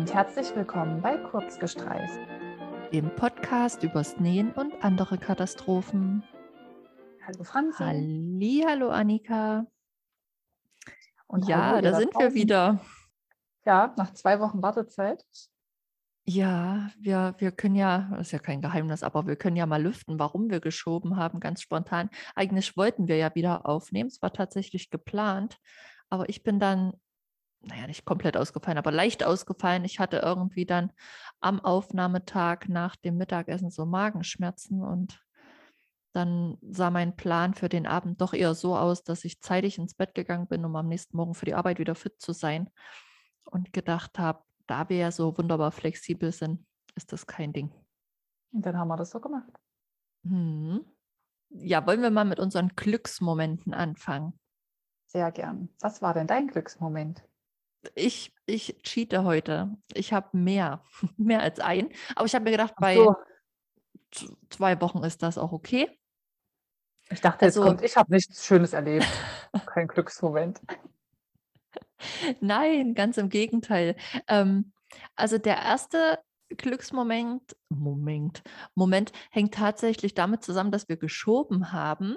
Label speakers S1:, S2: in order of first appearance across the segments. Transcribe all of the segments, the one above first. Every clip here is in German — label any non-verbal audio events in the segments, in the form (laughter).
S1: und herzlich willkommen bei Kurzgestreift,
S2: dem Podcast übers Nähen und andere Katastrophen.
S1: Hallo Franzi.
S2: Halli, hallo Annika.
S1: Und
S2: ja,
S1: hallo,
S2: da sind wir wieder.
S1: Ja, nach zwei Wochen Wartezeit.
S2: Ja, wir, wir können ja, das ist ja kein Geheimnis, aber wir können ja mal lüften, warum wir geschoben haben, ganz spontan. Eigentlich wollten wir ja wieder aufnehmen, es war tatsächlich geplant, aber ich bin dann, naja, nicht komplett ausgefallen, aber leicht ausgefallen. Ich hatte irgendwie dann am Aufnahmetag nach dem Mittagessen so Magenschmerzen und dann sah mein Plan für den Abend doch eher so aus, dass ich zeitig ins Bett gegangen bin, um am nächsten Morgen für die Arbeit wieder fit zu sein und gedacht habe, da wir ja so wunderbar flexibel sind, ist das kein Ding.
S1: Und dann haben wir das so gemacht.
S2: Hm. Ja, wollen wir mal mit unseren Glücksmomenten anfangen?
S1: Sehr gern. Was war denn dein Glücksmoment?
S2: Ich, ich cheate heute. Ich habe mehr, (laughs) mehr als ein. Aber ich habe mir gedacht,
S1: Ach
S2: bei
S1: so,
S2: zwei Wochen ist das auch okay.
S1: ich dachte, jetzt
S2: Also-
S1: kommt, ich habe nichts Schönes erlebt. Kein Glücksmoment. (laughs)
S2: Nein, ganz im Gegenteil. Ähm, also der erste Glücksmoment, Moment, Moment hängt tatsächlich damit zusammen, dass wir geschoben haben,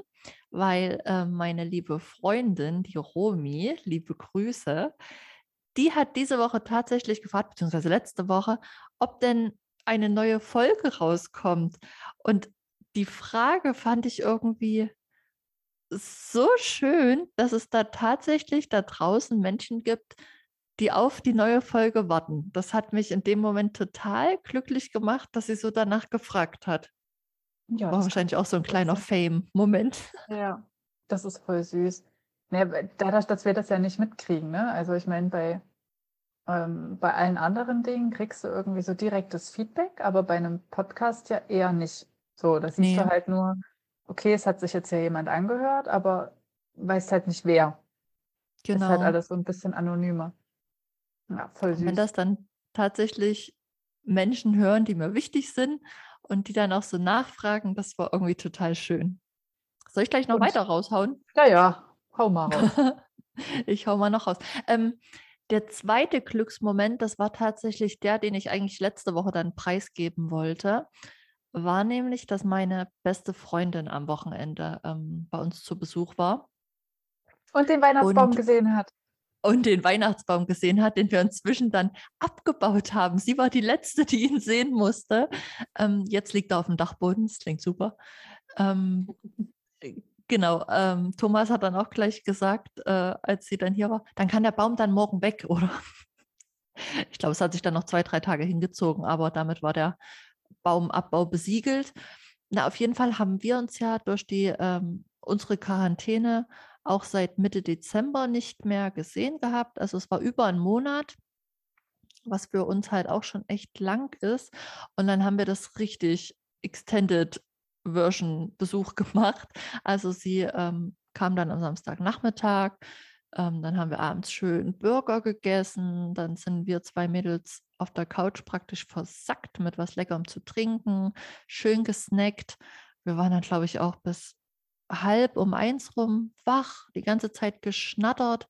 S2: weil äh, meine liebe Freundin, die Romi, liebe Grüße, die hat diese Woche tatsächlich gefragt, beziehungsweise letzte Woche, ob denn eine neue Folge rauskommt. Und die Frage fand ich irgendwie so schön, dass es da tatsächlich da draußen Menschen gibt, die auf die neue Folge warten. Das hat mich in dem Moment total glücklich gemacht, dass sie so danach gefragt hat.
S1: Ja,
S2: War wahrscheinlich auch so ein kleiner. Fame-Moment.
S1: Ja, das ist voll süß. Weil dadurch, dass wir das ja nicht mitkriegen, ne? Also ich meine, bei, ähm, bei allen anderen Dingen kriegst du irgendwie so direktes Feedback, aber bei einem Podcast ja eher nicht. So, da siehst
S2: Nee.
S1: du halt nur, okay, es hat sich jetzt ja jemand angehört, aber weißt halt nicht wer. Ist halt
S2: Genau.
S1: alles so ein bisschen anonymer. Ja, voll
S2: Und wenn
S1: süß.
S2: das dann tatsächlich Menschen hören, die mir wichtig sind und die dann auch so nachfragen, das war irgendwie total schön. Soll ich gleich noch
S1: Und-
S2: weiter raushauen?
S1: Ja, ja, hau mal raus. (laughs)
S2: ich hau mal noch raus. Ähm, der zweite Glücksmoment, das war tatsächlich der, den ich eigentlich letzte Woche dann preisgeben wollte, war nämlich, dass meine beste Freundin am Wochenende ähm, bei uns zu Besuch war
S1: Und den Weihnachtsbaum
S2: Und-
S1: gesehen hat.
S2: und den Weihnachtsbaum gesehen hat, den wir inzwischen dann abgebaut haben. Sie war die Letzte, die ihn sehen musste. Ähm, jetzt liegt er auf dem Dachboden, das klingt super. Ähm, äh, (laughs) genau, ähm, Thomas hat dann auch gleich gesagt, äh, als sie dann hier war, dann kann der Baum dann morgen weg, (laughs) oder? Ich glaube, es hat sich dann noch zwei, drei Tage hingezogen, aber damit war der Baumabbau besiegelt. Na, auf jeden Fall haben wir uns ja durch die ähm, unsere Quarantäne auch seit Mitte Dezember nicht mehr gesehen gehabt. Also es war über einen Monat, was für uns halt auch schon echt lang ist. Und dann haben wir das richtig Extended Version Besuch (laughs) gemacht. Also sie ähm, kam dann am Samstagnachmittag. Ähm, dann haben wir abends schön Burger gegessen. Dann sind wir zwei Mädels auf der Couch praktisch versackt mit was Leckerem zu trinken, schön gesnackt. Wir waren dann, glaube ich, auch bis halb um eins rum wach, die ganze Zeit geschnattert.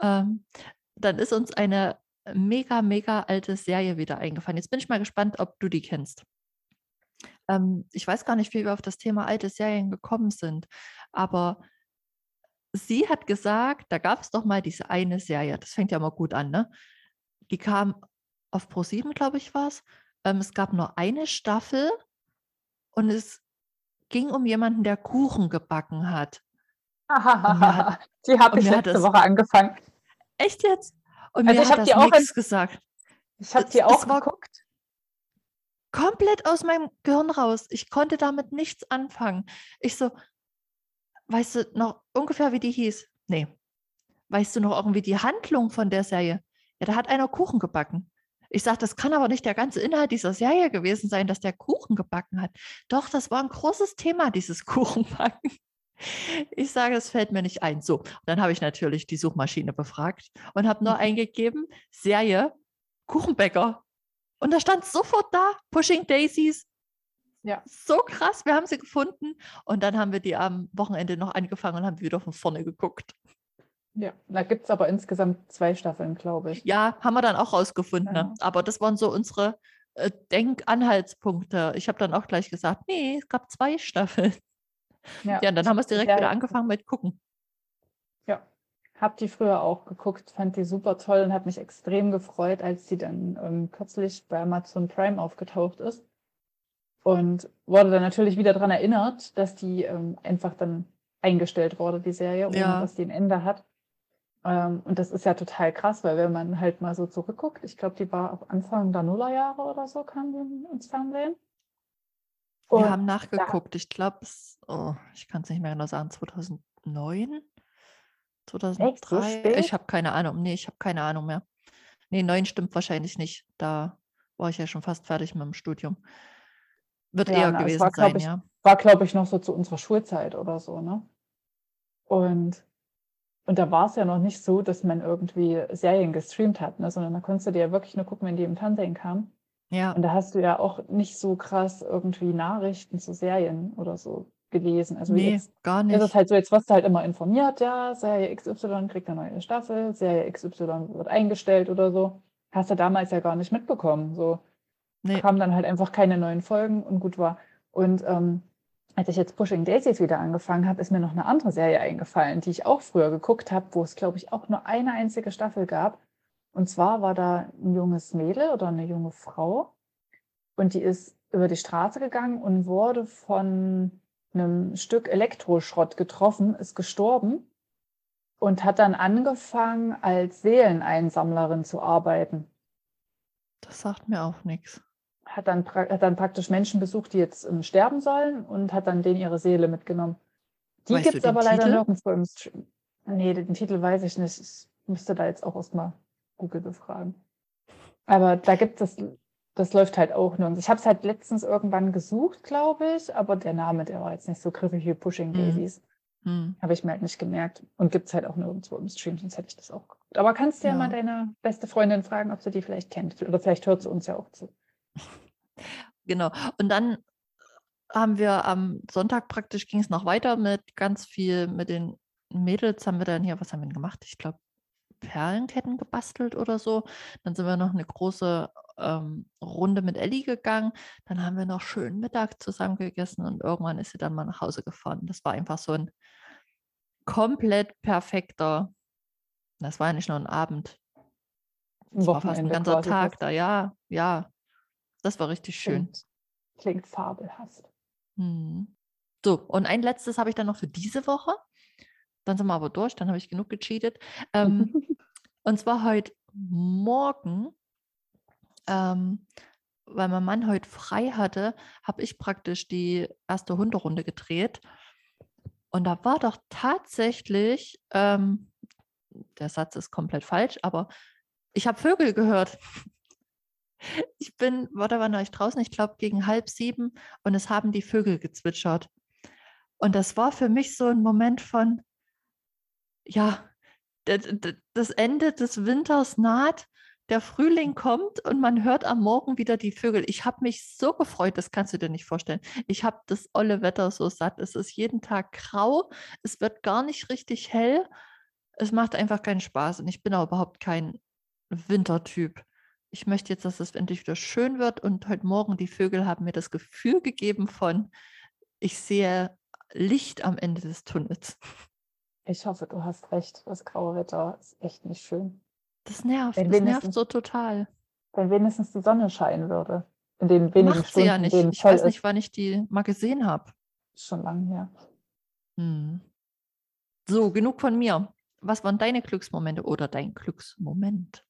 S2: Ähm, dann ist uns eine mega, mega alte Serie wieder eingefallen. Jetzt bin ich mal gespannt, ob du die kennst. Ähm, ich weiß gar nicht, wie wir auf das Thema alte Serien gekommen sind, aber sie hat gesagt, da gab es doch mal diese eine Serie, das fängt ja mal gut an, ne? Die kam auf Pro7, glaube ich, war es. Ähm, es gab nur eine Staffel und es ging um jemanden, der Kuchen gebacken hat. hat- (laughs)
S1: Die habe ich letzte
S2: das-
S1: Woche angefangen.
S2: Echt jetzt? Und
S1: Also
S2: mir
S1: ich
S2: hat das
S1: die auch
S2: nichts gesagt.
S1: Ich habe die auch geguckt.
S2: Komplett aus meinem Gehirn raus. Ich konnte damit nichts anfangen. Ich so, weißt du noch ungefähr, wie die hieß? Nee. Weißt du noch irgendwie die Handlung von der Serie? Ja, da hat einer Kuchen gebacken. Ich sage, das kann aber nicht der ganze Inhalt dieser Serie gewesen sein, dass der Kuchen gebacken hat. Doch, das war ein großes Thema, dieses (laughs) Kuchenbacken. Ich sage, es fällt mir nicht ein. So, und dann habe ich natürlich die Suchmaschine befragt und habe nur
S1: Mhm.
S2: eingegeben, Serie Kuchenbäcker. Und da stand sofort da, Pushing Daisies.
S1: Ja.
S2: So krass, wir haben sie gefunden. Und dann haben wir die am Wochenende noch angefangen und haben wieder von vorne geguckt.
S1: Ja, da gibt es aber insgesamt zwei Staffeln, glaube ich.
S2: Ja, haben wir dann auch rausgefunden.
S1: Ja.
S2: Ne? Aber das waren so unsere äh, Denkanhaltspunkte. Ich habe dann auch gleich gesagt, nee, es gab zwei Staffeln. Ja, und dann haben wir es direkt
S1: Ja,
S2: wieder
S1: ja.
S2: angefangen mit gucken.
S1: Habe die früher auch geguckt, fand die super toll und habe mich extrem gefreut, als die dann ähm, kürzlich bei Amazon Prime aufgetaucht ist. Und wurde dann natürlich wieder daran erinnert, dass die ähm, einfach dann eingestellt wurde, die Serie, ohne
S2: Ja.
S1: dass die ein Ende hat. Ähm, und das ist ja total krass, weil wenn man halt mal so zurückguckt, ich glaube, die war auf Anfang der Nullerjahre oder so, kam die ins Fernsehen.
S2: Wir
S1: Und
S2: haben nachgeguckt. Ich glaube, oh, ich kann es nicht mehr genau sagen, 2009? 2003?
S1: spät?
S2: Ich habe keine Ahnung. Nee, ich habe keine Ahnung mehr. Nee, 9 stimmt wahrscheinlich nicht. Da war ich ja schon fast fertig mit dem Studium. Wird
S1: Ja,
S2: eher
S1: na, es
S2: gewesen
S1: war,
S2: sein,
S1: ich,
S2: ja.
S1: war, glaube ich, noch so zu unserer Schulzeit oder so, ne? Und, und da war es ja noch nicht so, dass man irgendwie Serien gestreamt hat, ne? Sondern da konntest du dir ja wirklich nur gucken, wenn die im Fernsehen kamen.
S2: Ja,
S1: Und da hast du ja auch nicht so krass irgendwie Nachrichten zu Serien oder so gelesen. Also
S2: nee,
S1: jetzt
S2: gar
S1: ist es
S2: nicht.
S1: halt so, jetzt wirst du halt immer informiert, ja, Serie XY kriegt eine neue Staffel, Serie XY wird eingestellt oder so. Hast du damals ja gar nicht mitbekommen. So
S2: Nee,
S1: kamen dann halt einfach keine neuen Folgen und gut war. Und ähm, als ich jetzt Pushing Daisies wieder angefangen habe, ist mir noch eine andere Serie eingefallen, die ich auch früher geguckt habe, wo es, glaube ich, auch nur eine einzige Staffel gab. Und zwar war da ein junges Mädel oder eine junge Frau und die ist über die Straße gegangen und wurde von einem Stück Elektroschrott getroffen, ist gestorben und hat dann angefangen, als Seeleneinsammlerin zu arbeiten.
S2: das sagt mir auch nichts.
S1: hat dann, hat dann praktisch Menschen besucht, die jetzt sterben sollen und hat dann denen ihre Seele mitgenommen. Die gibt es aber leider
S2: Titel?
S1: nirgendwo im Stream. Nee, den Titel weiß ich nicht. Ich müsste da jetzt auch erstmal Google befragen. Aber da gibt es, das läuft halt auch nirgends. Ich habe es halt letztens irgendwann gesucht, glaube ich, aber der Name, der war jetzt nicht so griffig wie Pushing
S2: Mhm.
S1: Daisies.
S2: Hm.
S1: Habe ich mir halt nicht gemerkt. Und gibt es halt auch nirgendwo im Stream, sonst hätte ich das auch geguckt. Aber kannst du ja,
S2: Ja.
S1: mal deine beste Freundin fragen, ob sie die vielleicht kennt. Oder vielleicht hört sie uns ja auch zu. (laughs)
S2: Genau. Und dann haben wir am Sonntag praktisch ging es noch weiter mit ganz viel mit den Mädels haben wir dann hier, was haben wir denn gemacht? Ich glaube, Perlenketten gebastelt oder so. Dann sind wir noch eine große ähm, Runde mit Ellie gegangen. Dann haben wir noch schön Mittag zusammen gegessen und irgendwann ist sie dann mal nach Hause gefahren. Das war einfach so ein komplett perfekter, das war ja nicht nur ein Abend, das war fast ein ganzer Tag da. Ja, ja, das war richtig schön.
S1: Klingt, klingt fabelhaft.
S2: Mhm. So, und ein letztes habe ich dann noch für diese Woche. Dann sind wir aber durch, dann habe ich genug gecheatet. Ähm, (laughs) und zwar heute Morgen, ähm, weil mein Mann heute frei hatte, habe ich praktisch die erste Hunderunde gedreht. Und da war doch tatsächlich, ähm, der Satz ist komplett falsch, aber ich habe Vögel gehört. (laughs) Ich bin, warte, wann war ich draußen? Ich glaube gegen halb sieben und es haben die Vögel gezwitschert. Und das war für mich so ein Moment von, ja, das Ende des Winters naht, der Frühling kommt und man hört am Morgen wieder die Vögel. Ich habe mich so gefreut, das kannst du dir nicht vorstellen. Ich habe das olle Wetter so satt. Es ist jeden Tag grau, es wird gar nicht richtig hell. Es macht einfach keinen Spaß und ich bin auch überhaupt kein Wintertyp. Ich möchte jetzt, dass es endlich wieder schön wird und heute Morgen die Vögel haben mir das Gefühl gegeben von, ich sehe Licht am Ende des Tunnels.
S1: Ich hoffe, du hast recht. Das graue Wetter ist echt nicht schön.
S2: Das nervt,
S1: Wenn
S2: das nervt so total.
S1: Wenn wenigstens die Sonne scheinen würde. In den wenigen
S2: Macht sie
S1: Stunden,
S2: ja
S1: in
S2: nicht. Ich weiß nicht, wann ich die mal gesehen habe.
S1: Schon lange her.
S2: Hm. So, genug von mir. Was waren deine Glücksmomente oder dein Glücksmoment?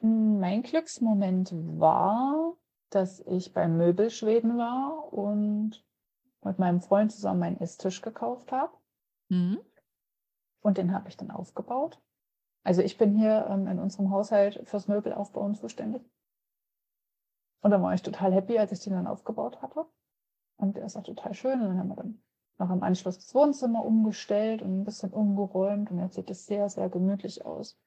S1: Mein Glücksmoment war, dass ich beim Möbelschweden war und mit meinem Freund zusammen einen Esstisch gekauft habe.
S2: Hm?
S1: Und den habe ich dann aufgebaut. Also ich bin hier ähm, in unserem Haushalt fürs Möbelaufbauen zuständig. Und dann war ich total happy, als ich den dann aufgebaut hatte. Und der ist auch total schön. Und dann haben wir dann noch im Anschluss das Wohnzimmer umgestellt und ein bisschen umgeräumt. Und jetzt sieht es sehr, sehr gemütlich aus.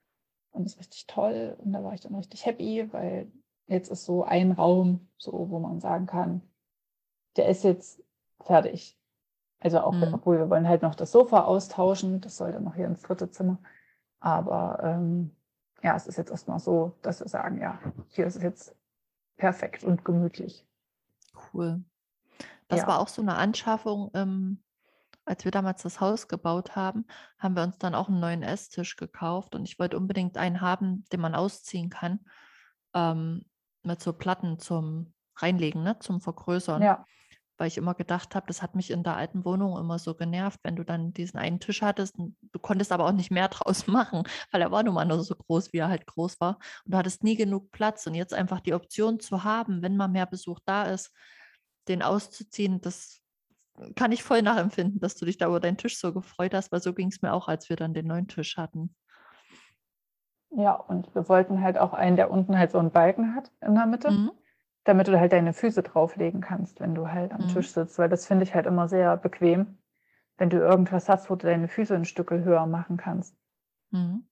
S1: Und ist richtig toll. Und da war ich dann richtig happy, weil jetzt ist so ein Raum, so wo man sagen kann, der ist jetzt fertig. Also auch,
S2: Mhm.
S1: obwohl wir wollen halt noch das Sofa austauschen, das soll dann noch hier ins dritte Zimmer. Aber ähm, ja, es ist jetzt erstmal so, dass wir sagen, ja, hier ist es jetzt perfekt und gemütlich.
S2: Cool. Das
S1: Ja.
S2: war auch so eine Anschaffung, ähm, als wir damals das Haus gebaut haben, haben wir uns dann auch einen neuen Esstisch gekauft und ich wollte unbedingt einen haben, den man ausziehen kann, ähm, mit so Platten zum Reinlegen, ne, zum Vergrößern.
S1: Ja,
S2: weil ich immer gedacht habe, das hat mich in der alten Wohnung immer so genervt, wenn du dann diesen einen Tisch hattest. Und du konntest aber auch nicht mehr (laughs) draus machen, weil er war nun mal nur so groß, wie er halt groß war. Und du hattest nie genug Platz. Und jetzt einfach die Option zu haben, wenn mal mehr Besuch da ist, den auszuziehen, das kann ich voll nachempfinden, dass du dich da über deinen Tisch so gefreut hast, weil so ging es mir auch, als wir dann den neuen Tisch hatten.
S1: ja, und wir wollten halt auch einen, der unten halt so einen Balken hat in der Mitte,
S2: Mhm.
S1: Damit du halt deine Füße drauflegen kannst, wenn du halt am
S2: Mhm.
S1: Tisch sitzt, weil das finde ich halt immer sehr bequem, wenn du irgendwas hast, wo du deine Füße ein Stückel höher machen kannst.
S2: Mhm.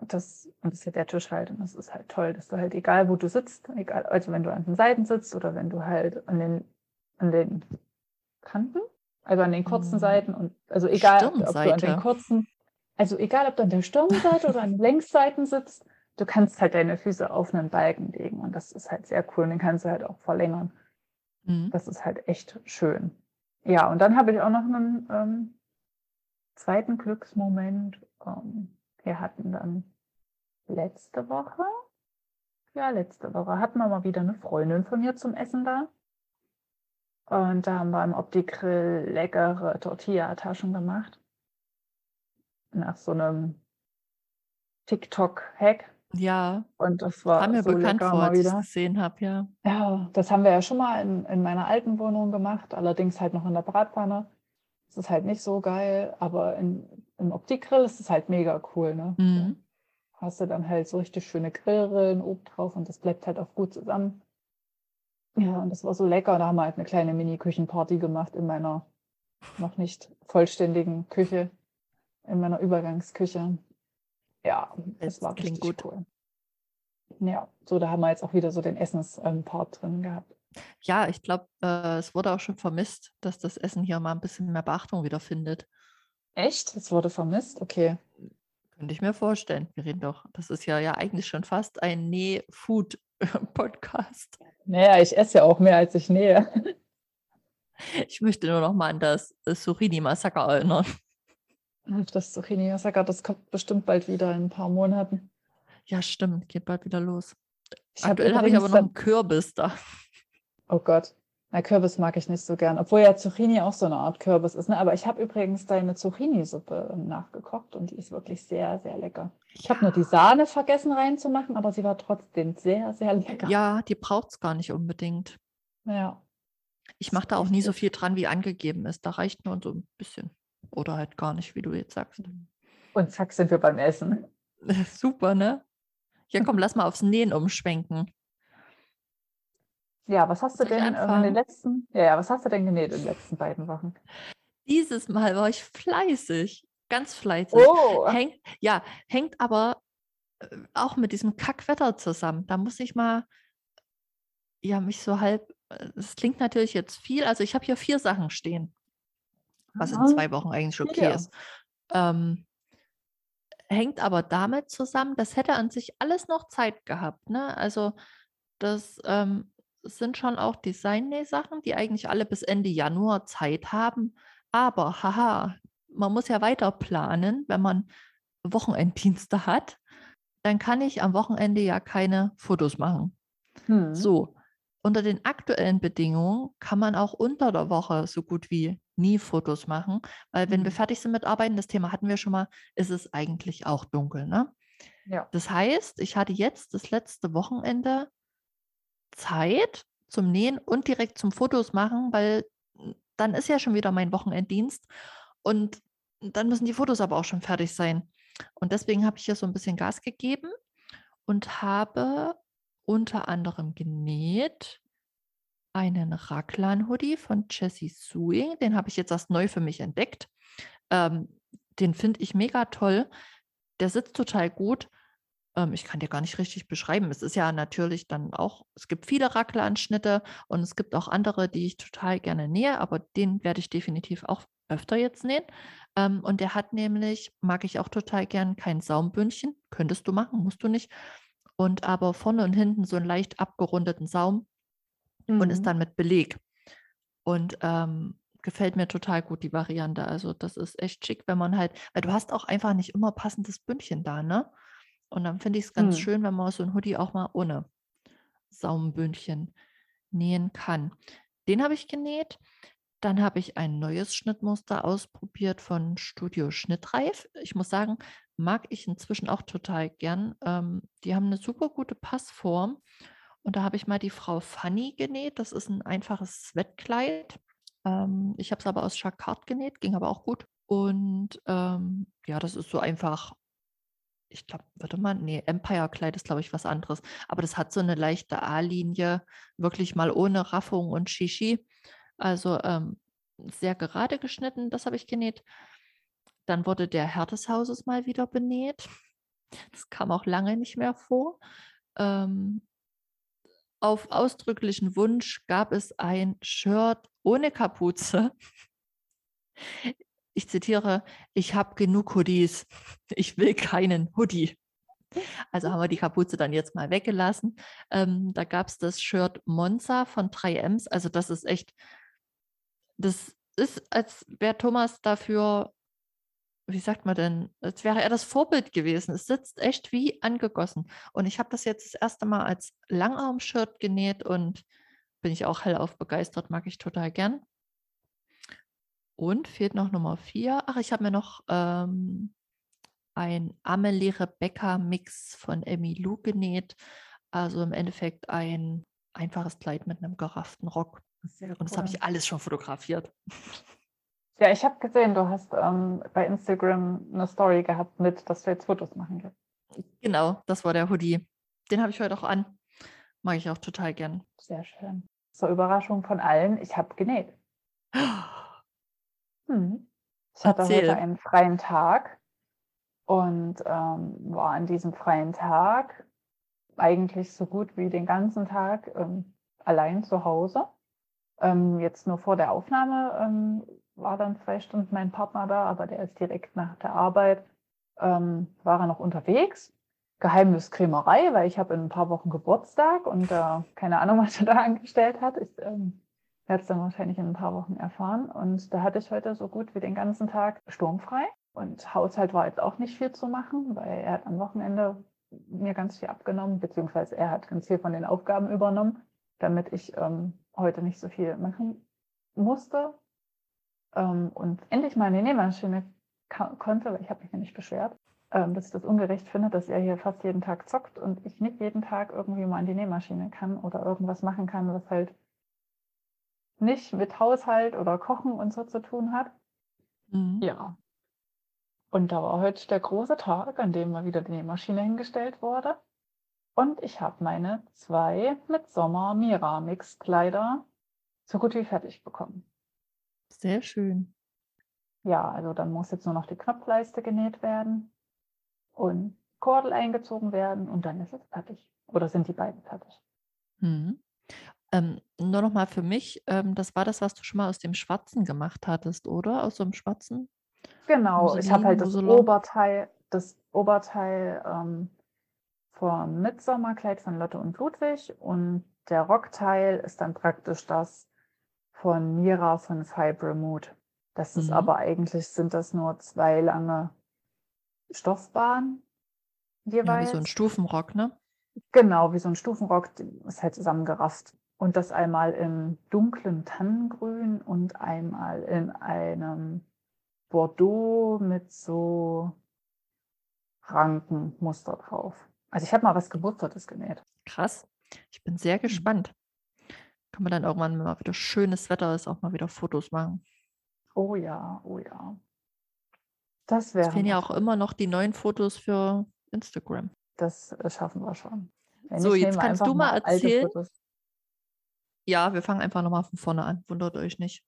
S1: Das, und das ist ja der Tisch halt. Und das ist halt toll, dass du halt, egal wo du sitzt, egal, also wenn du an den Seiten sitzt oder wenn du halt an den, an den Kanten, also an den kurzen
S2: Mm.
S1: Seiten und also egal, ob du an den kurzen, also egal, ob du an der Stirnseite oder an den Längsseiten sitzt, du kannst halt deine Füße auf einen Balken legen und das ist halt sehr cool und den kannst du halt auch verlängern.
S2: Mhm.
S1: Das ist halt echt schön. Ja, und dann habe ich auch noch einen ähm, zweiten Glücksmoment. Ähm, wir hatten dann letzte Woche, ja, letzte Woche hatten wir mal wieder eine Freundin von mir zum Essen da. Und da haben wir im Opti-Grill leckere Tortilla-Taschen gemacht. Nach so einem TikTok-Hack.
S2: Ja,
S1: Und das war
S2: kam mir
S1: so
S2: bekannt vor, als ich
S1: wieder.
S2: gesehen habe, ja.
S1: Ja, das haben wir ja schon mal in, in meiner alten Wohnung gemacht, allerdings halt noch in der Bratpfanne. Das ist halt nicht so geil, aber in, im Optikgrill ist es halt mega cool, ne?
S2: Mhm.
S1: Da hast du dann halt so richtig schöne Grillrillen oben drauf und das bleibt halt auch gut zusammen. Ja, und das war so lecker. Da haben wir halt eine kleine Mini-Küchenparty gemacht in meiner noch nicht vollständigen Küche, in meiner Übergangsküche. Ja, das
S2: Das
S1: war
S2: klingt gut.
S1: cool. Ja, so da haben wir jetzt auch wieder so den Essenspart drin gehabt.
S2: Ja, ich glaube, äh, es wurde auch schon vermisst, dass das Essen hier mal ein bisschen mehr Beachtung wieder findet.
S1: Echt? Es wurde vermisst? Okay.
S2: Könnte ich mir vorstellen. Wir reden doch, das ist ja, ja eigentlich schon fast ein Nee-Food-Podcast.
S1: Naja, ich esse ja auch mehr, als ich nähe.
S2: Ich möchte nur noch mal an das äh, Surini-Massaker erinnern.
S1: Das Zucchini-Massaker, das kommt bestimmt bald wieder in ein paar Monaten.
S2: Ja, stimmt, geht bald wieder los.
S1: Ich
S2: Aktuell habe ich aber noch einen Kürbis da.
S1: Oh Gott. Na, Kürbis mag ich nicht so gern, obwohl ja Zucchini auch so eine Art Kürbis ist. Ne? Aber ich habe übrigens deine Zucchini-Suppe ähm, nachgekocht und die ist wirklich sehr, sehr lecker. Ich habe nur die Sahne vergessen reinzumachen, aber sie war trotzdem sehr, sehr lecker.
S2: Ja, die braucht es gar nicht unbedingt.
S1: Ja.
S2: Ich mache da auch nie so viel dran, wie angegeben ist. Da reicht nur so ein bisschen. Oder halt gar nicht, wie du jetzt sagst.
S1: Und zack, sind wir beim Essen. (laughs)
S2: Super, ne? Ja, komm, (laughs) lass mal aufs Nähen umschwenken.
S1: Ja, was hast du denn ähm, in den letzten, ja, ja, was hast du denn genäht in den letzten beiden Wochen?
S2: Dieses Mal war ich fleißig, ganz fleißig.
S1: Oh,
S2: Hängt, ja, hängt aber äh, auch mit diesem Kackwetter zusammen. Da muss ich mal, ja, mich so halb, äh, es klingt natürlich jetzt viel, also ich habe hier vier Sachen stehen, was in zwei Wochen eigentlich okay
S1: Vier.
S2: ist. Ähm, hängt aber damit zusammen, das hätte an sich alles noch Zeit gehabt. Ne? Also das ähm, sind schon auch Design-Sachen, die eigentlich alle bis Ende Januar Zeit haben. Aber haha, man muss ja weiter planen, wenn man Wochenenddienste hat. Dann kann ich am Wochenende ja keine Fotos machen.
S1: hm.
S2: So, unter den aktuellen Bedingungen kann man auch unter der Woche so gut wie nie Fotos machen, weil wenn wir
S1: Mhm.
S2: fertig sind mit Arbeiten, das Thema hatten wir schon mal, ist es eigentlich auch dunkel. Ne?
S1: Ja.
S2: Das heißt, ich hatte jetzt das letzte Wochenende Zeit zum Nähen und direkt zum Fotos machen, weil mm, dann ist ja schon wieder mein Wochenenddienst und dann müssen die Fotos aber auch schon fertig sein. Und deswegen habe ich hier so ein bisschen Gas gegeben und habe unter anderem genäht einen Raglan-Hoodie von Jessie Sewing. Den habe ich jetzt erst neu für mich entdeckt. Ähm, den finde ich mega toll. Der sitzt total gut. ähm, ich kann dir gar nicht richtig beschreiben. Es ist ja natürlich dann auch, es gibt viele Rackelanschnitte und es gibt auch andere, die ich total gerne nähe, aber den werde ich definitiv auch öfter jetzt nähen. Ähm, und der hat nämlich, mag ich auch total gern, kein Saumbündchen. Könntest du machen, musst du nicht. Und aber vorne und hinten so einen leicht abgerundeten Saum und ist
S1: Mhm.
S2: dann mit Beleg. Und ähm, gefällt mir total gut, die Variante. Also das ist echt schick, wenn man halt, weil du hast auch einfach nicht immer passendes Bündchen da, ne? Und dann finde ich es ganz
S1: Mhm.
S2: schön, wenn man so ein Hoodie auch mal ohne Saumbündchen nähen kann. Den habe ich genäht. Dann habe ich ein neues Schnittmuster ausprobiert von Studio Schnittreif. Ich muss sagen, mag ich inzwischen auch total gern. Ähm, die haben eine super gute Passform. Und da habe ich mal die Frau Fanny genäht. Das ist ein einfaches Sweatkleid. Ähm, ich habe es aber aus Jacquard genäht, ging aber auch gut. Und ähm, ja, das ist so einfach, ich glaube, warte mal, nee, Empire-Kleid ist, glaube ich, was anderes. Aber das hat so eine leichte A-Linie, wirklich mal ohne Raffung und Shishi. Also ähm, sehr gerade geschnitten, das habe ich genäht. Dann wurde der Herr des Hauses mal wieder benäht. Das kam auch lange nicht mehr vor. Ähm, auf ausdrücklichen Wunsch gab es ein Shirt ohne Kapuze. Ich zitiere, ich habe genug Hoodies. Ich will keinen Hoodie. Also haben wir die Kapuze dann jetzt mal weggelassen. Ähm, da gab es das Shirt Monza von 3Ms. Also das ist echt, das ist, als wäre Thomas dafür, wie sagt man denn, als wäre er das Vorbild gewesen. Es sitzt echt wie angegossen. Und ich habe das jetzt das erste Mal als Langarm-Shirt genäht und bin ich auch hellauf begeistert, mag ich total gern. Und fehlt noch Nummer vier. Ach, ich habe mir noch ähm, ein Amelie Rebecca Mix von Emmy Lou genäht. Also im Endeffekt ein einfaches Kleid mit einem gerafften Rock.
S1: Sehr
S2: Und das habe ich alles schon fotografiert. (laughs)
S1: Ja, ich habe gesehen, du hast ähm, bei Instagram eine Story gehabt mit, dass du jetzt Fotos machen willst.
S2: Genau, das war der Hoodie. Den habe ich heute auch an. Mag ich auch total gern.
S1: Sehr schön. Zur Überraschung von allen, ich habe genäht. (gasps) Hm. Ich hatte
S2: Erzähl.
S1: heute einen freien Tag und ähm, war an diesem freien Tag eigentlich so gut wie den ganzen Tag ähm, allein zu Hause. Ähm, jetzt nur vor der Aufnahme ähm, war dann zwei Stunden mein Partner da, aber der ist direkt nach der Arbeit, ähm, war er noch unterwegs. Geheimniskrämerei, weil ich habe in ein paar Wochen Geburtstag und äh, keine Ahnung, (laughs) was er da angestellt hat. Ich ähm, werde es dann wahrscheinlich in ein paar Wochen erfahren. Und da hatte ich heute so gut wie den ganzen Tag sturmfrei. Und Haushalt war jetzt auch nicht viel zu machen, weil er hat am Wochenende mir ganz viel abgenommen, beziehungsweise er hat ganz viel von den Aufgaben übernommen, damit ich ähm, heute nicht so viel machen musste. Ähm, und endlich mal eine Nähmaschine konnte, weil ich habe mich ja nicht beschwert, ähm, dass ich das ungerecht finde, dass er hier fast jeden Tag zockt und ich nicht jeden Tag irgendwie mal an die Nähmaschine kann oder irgendwas machen kann, was halt nicht mit Haushalt oder Kochen und so zu tun hat.
S2: Mhm.
S1: Ja. Und da war heute der große Tag, an dem mal wieder die Nähmaschine hingestellt wurde. Und ich habe meine zwei Midsommer Mira Mix Kleider so gut wie fertig bekommen.
S2: Sehr schön.
S1: Ja, also dann muss jetzt nur noch die Knopfleiste genäht werden und Kordel eingezogen werden und dann ist es fertig. Oder sind die beiden fertig?
S2: Mhm. Ähm, nur noch mal für mich, ähm, das war das, was du schon mal aus dem Schwarzen gemacht hattest, oder? Aus so einem Schwarzen?
S1: Genau, ich habe halt das
S2: Muselin,
S1: Oberteil, das Oberteil ähm, vom Mitsommerkleid von Lotte und Ludwig und der Rockteil ist dann praktisch das von Mira von Fibre Mood. Das ist
S2: Mhm.
S1: aber eigentlich sind das nur zwei lange Stoffbahnen
S2: Ja, wie
S1: jeweils.
S2: so ein Stufenrock, ne?
S1: Genau, wie so ein Stufenrock, ist halt zusammengerafft. Und das einmal im dunklen Tannengrün und einmal in einem Bordeaux mit so Rankenmuster drauf. Also ich habe mal was Geburtstages genäht.
S2: Krass. Ich bin sehr gespannt. Kann man dann irgendwann, wenn mal wieder schönes Wetter ist, auch mal wieder Fotos machen.
S1: Oh ja, oh ja. Das
S2: Es
S1: wäre
S2: fehlen ja auch immer noch die neuen Fotos für Instagram.
S1: Das äh, schaffen wir schon. Wenn
S2: So, jetzt kannst du mal erzählen. Ja, wir fangen einfach nochmal von vorne an. Wundert euch nicht.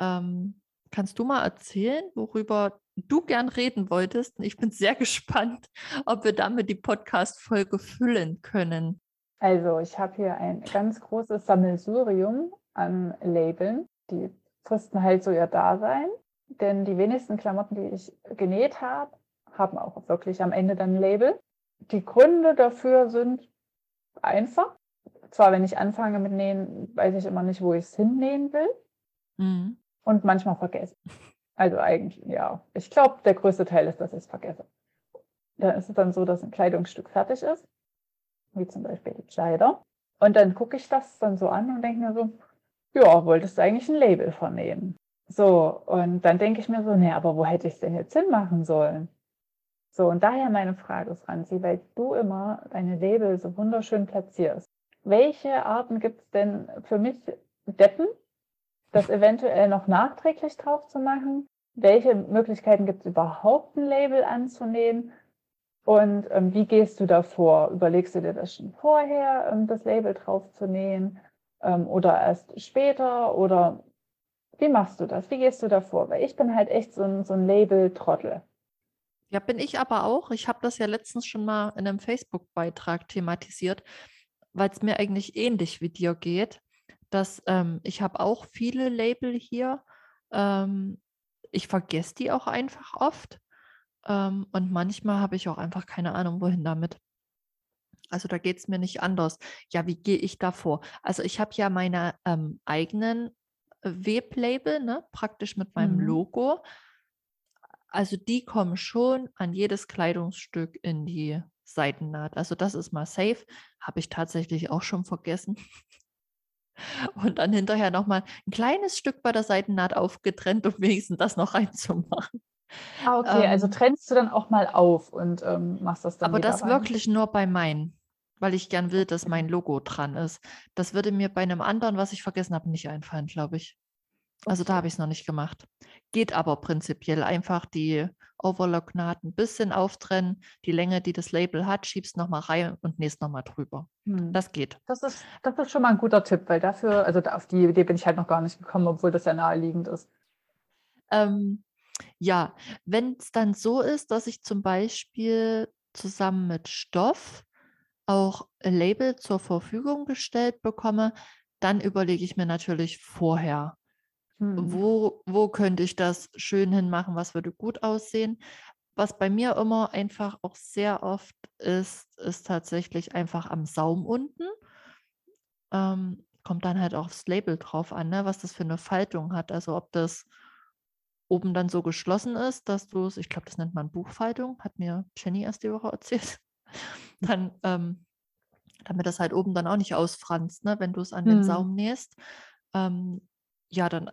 S2: Ähm, kannst du mal erzählen, worüber du gern reden wolltest. Ich bin sehr (laughs) gespannt, ob wir damit die Podcast-Folge füllen können.
S1: Also, ich habe hier ein ganz großes Sammelsurium an Labeln. Die fristen halt so ihr Dasein. Denn die wenigsten Klamotten, die ich genäht habe, haben auch wirklich am Ende dann ein Label. Die Gründe dafür sind einfach. Zwar, wenn ich anfange mit Nähen, weiß ich immer nicht, wo ich es hinnähen will. Mhm. Und manchmal vergessen. Also eigentlich, ja. Ich glaube, der größte Teil ist, dass ich es vergesse. Dann ist es dann so, dass ein Kleidungsstück fertig ist, wie zum Beispiel die Kleider. Und dann gucke ich das dann so an und denke mir so, ja, wolltest du eigentlich ein Label vernehmen? So, und dann denke ich mir so, nee, aber wo hätte ich es denn jetzt hinmachen sollen? So, und daher meine Frage, Franzi, weil du immer deine Label so wunderschön platzierst. Welche Arten gibt es denn für mich Deppen, das eventuell noch nachträglich drauf zu machen? Welche Möglichkeiten gibt es überhaupt, ein Label anzunehmen? Und ähm, wie gehst du davor? Überlegst du dir das schon vorher, ähm, das Label drauf zu nähen? Ähm, oder erst später? Oder wie machst du das? Wie gehst du davor? Weil ich bin halt echt so ein, so ein Label-Trottel.
S2: Ja, bin ich aber auch. Ich habe das ja letztens schon mal in einem Facebook-Beitrag thematisiert, weil es mir eigentlich ähnlich wie dir geht, dass ähm, ich habe auch viele Label hier. Ähm, ich vergesse die auch einfach oft. Ähm, und manchmal habe ich auch einfach keine Ahnung, wohin damit. Also da geht es mir nicht anders. Ja, wie gehe ich da vor? Also ich habe ja meine ähm, eigenen äh, Weblabel, ne, praktisch mit meinem mhm. Logo. Also die kommen schon an jedes Kleidungsstück in die Seitennaht. Also das ist mal safe. Habe ich tatsächlich auch schon vergessen. (laughs) Und dann hinterher nochmal ein kleines Stück bei der Seitennaht aufgetrennt, um wenigstens das noch reinzumachen.
S1: Ah, okay, also ähm, also trennst du dann auch mal auf und ähm, machst das dann
S2: Aber das rein? wirklich nur bei meinen, weil ich gern will, dass mein Logo dran ist. Das würde mir bei einem anderen, was ich vergessen habe, nicht einfallen, glaube ich. Also da habe ich es noch nicht gemacht. Geht aber prinzipiell einfach die Overlock-Naht ein bisschen auftrennen, die Länge, die das Label hat, schiebst nochmal rein und nähst nochmal drüber. Hm. Das geht.
S1: Das ist, das ist schon mal ein guter Tipp, weil dafür, also auf die Idee bin ich halt noch gar nicht gekommen, obwohl das ja naheliegend ist.
S2: Ähm, ja, wenn es dann so ist, dass ich zum Beispiel zusammen mit Stoff auch ein Label zur Verfügung gestellt bekomme, dann überlege ich mir natürlich vorher, Mhm. Wo, wo könnte ich das schön hinmachen? Was würde gut aussehen? Was bei mir immer einfach auch sehr oft ist, ist tatsächlich einfach am Saum unten. Ähm, kommt dann halt aufs Label drauf an, ne, was das für eine Faltung hat. Also ob das oben dann so geschlossen ist, dass du es, ich glaube, das nennt man Buchfaltung, hat mir Jenny erst die Woche (laughs) erzählt. dann, ähm, damit das halt oben dann auch nicht ausfranst, ne, wenn du es an den mhm. Saum nähst. Ähm, ja, dann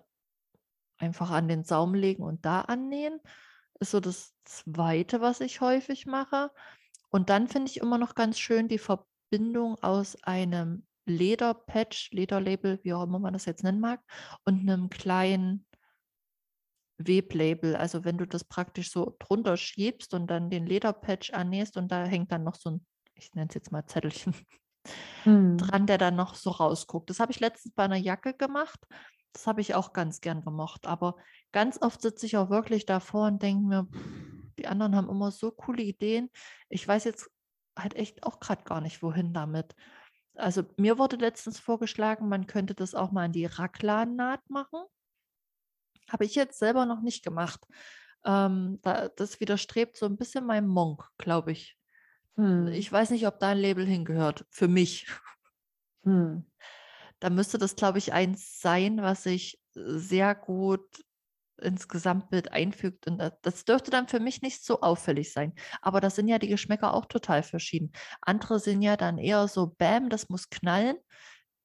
S2: einfach an den Saum legen und da annähen. Ist so das Zweite, was ich häufig mache. Und dann finde ich immer noch ganz schön die Verbindung aus einem Lederpatch, Lederlabel, wie auch immer man das jetzt nennen mag, und einem kleinen Weblabel. Also wenn du das praktisch so drunter schiebst und dann den Lederpatch annähst und da hängt dann noch so ein, ich nenne es jetzt mal Zettelchen, (laughs) hm. dran, der dann noch so rausguckt. Das habe ich letztens bei einer Jacke gemacht. Das habe ich auch ganz gern gemocht. Aber ganz oft sitze ich auch wirklich davor und denke mir, die anderen haben immer so coole Ideen. Ich weiß jetzt halt echt auch gerade gar nicht, wohin damit. Also mir wurde letztens vorgeschlagen, man könnte das auch mal in die Raglan-Naht machen. Habe ich jetzt selber noch nicht gemacht. Ähm, da, das widerstrebt so ein bisschen meinem Monk, glaube ich. Hm. Ich weiß nicht, ob da ein Label hingehört. Für mich. Hm da müsste das, glaube ich, eins sein, was sich sehr gut ins Gesamtbild einfügt. Und das dürfte dann für mich nicht so auffällig sein. Aber das sind ja die Geschmäcker auch total verschieden. Andere sind ja dann eher so, bam, das muss knallen.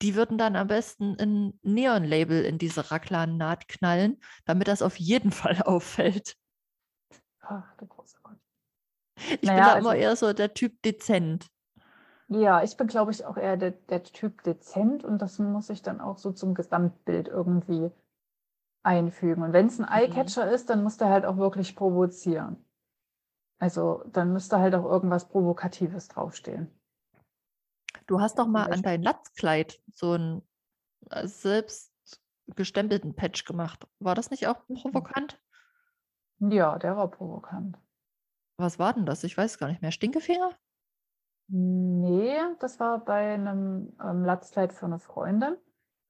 S2: Die würden dann am besten ein Neon-Label in diese Raglan-Naht knallen, damit das auf jeden (laughs) Fall auffällt. Ach, du großer Gott. Ich naja, bin da also, immer eher so der Typ dezent.
S1: Ja, ich bin, glaube ich, auch eher der, der Typ dezent und das muss ich dann auch so zum Gesamtbild irgendwie einfügen. Und wenn es ein mhm. Eyecatcher ist, dann muss der halt auch wirklich provozieren. Also dann müsste halt auch irgendwas Provokatives draufstehen.
S2: Du hast doch mal an dein Latzkleid so einen äh, selbst gestempelten Patch gemacht. War das nicht auch mhm. provokant?
S1: Ja, der war provokant.
S2: Was war denn das? Ich weiß gar nicht mehr. Stinkefinger?
S1: Nee, das war bei einem ähm, Latzkleid für eine Freundin.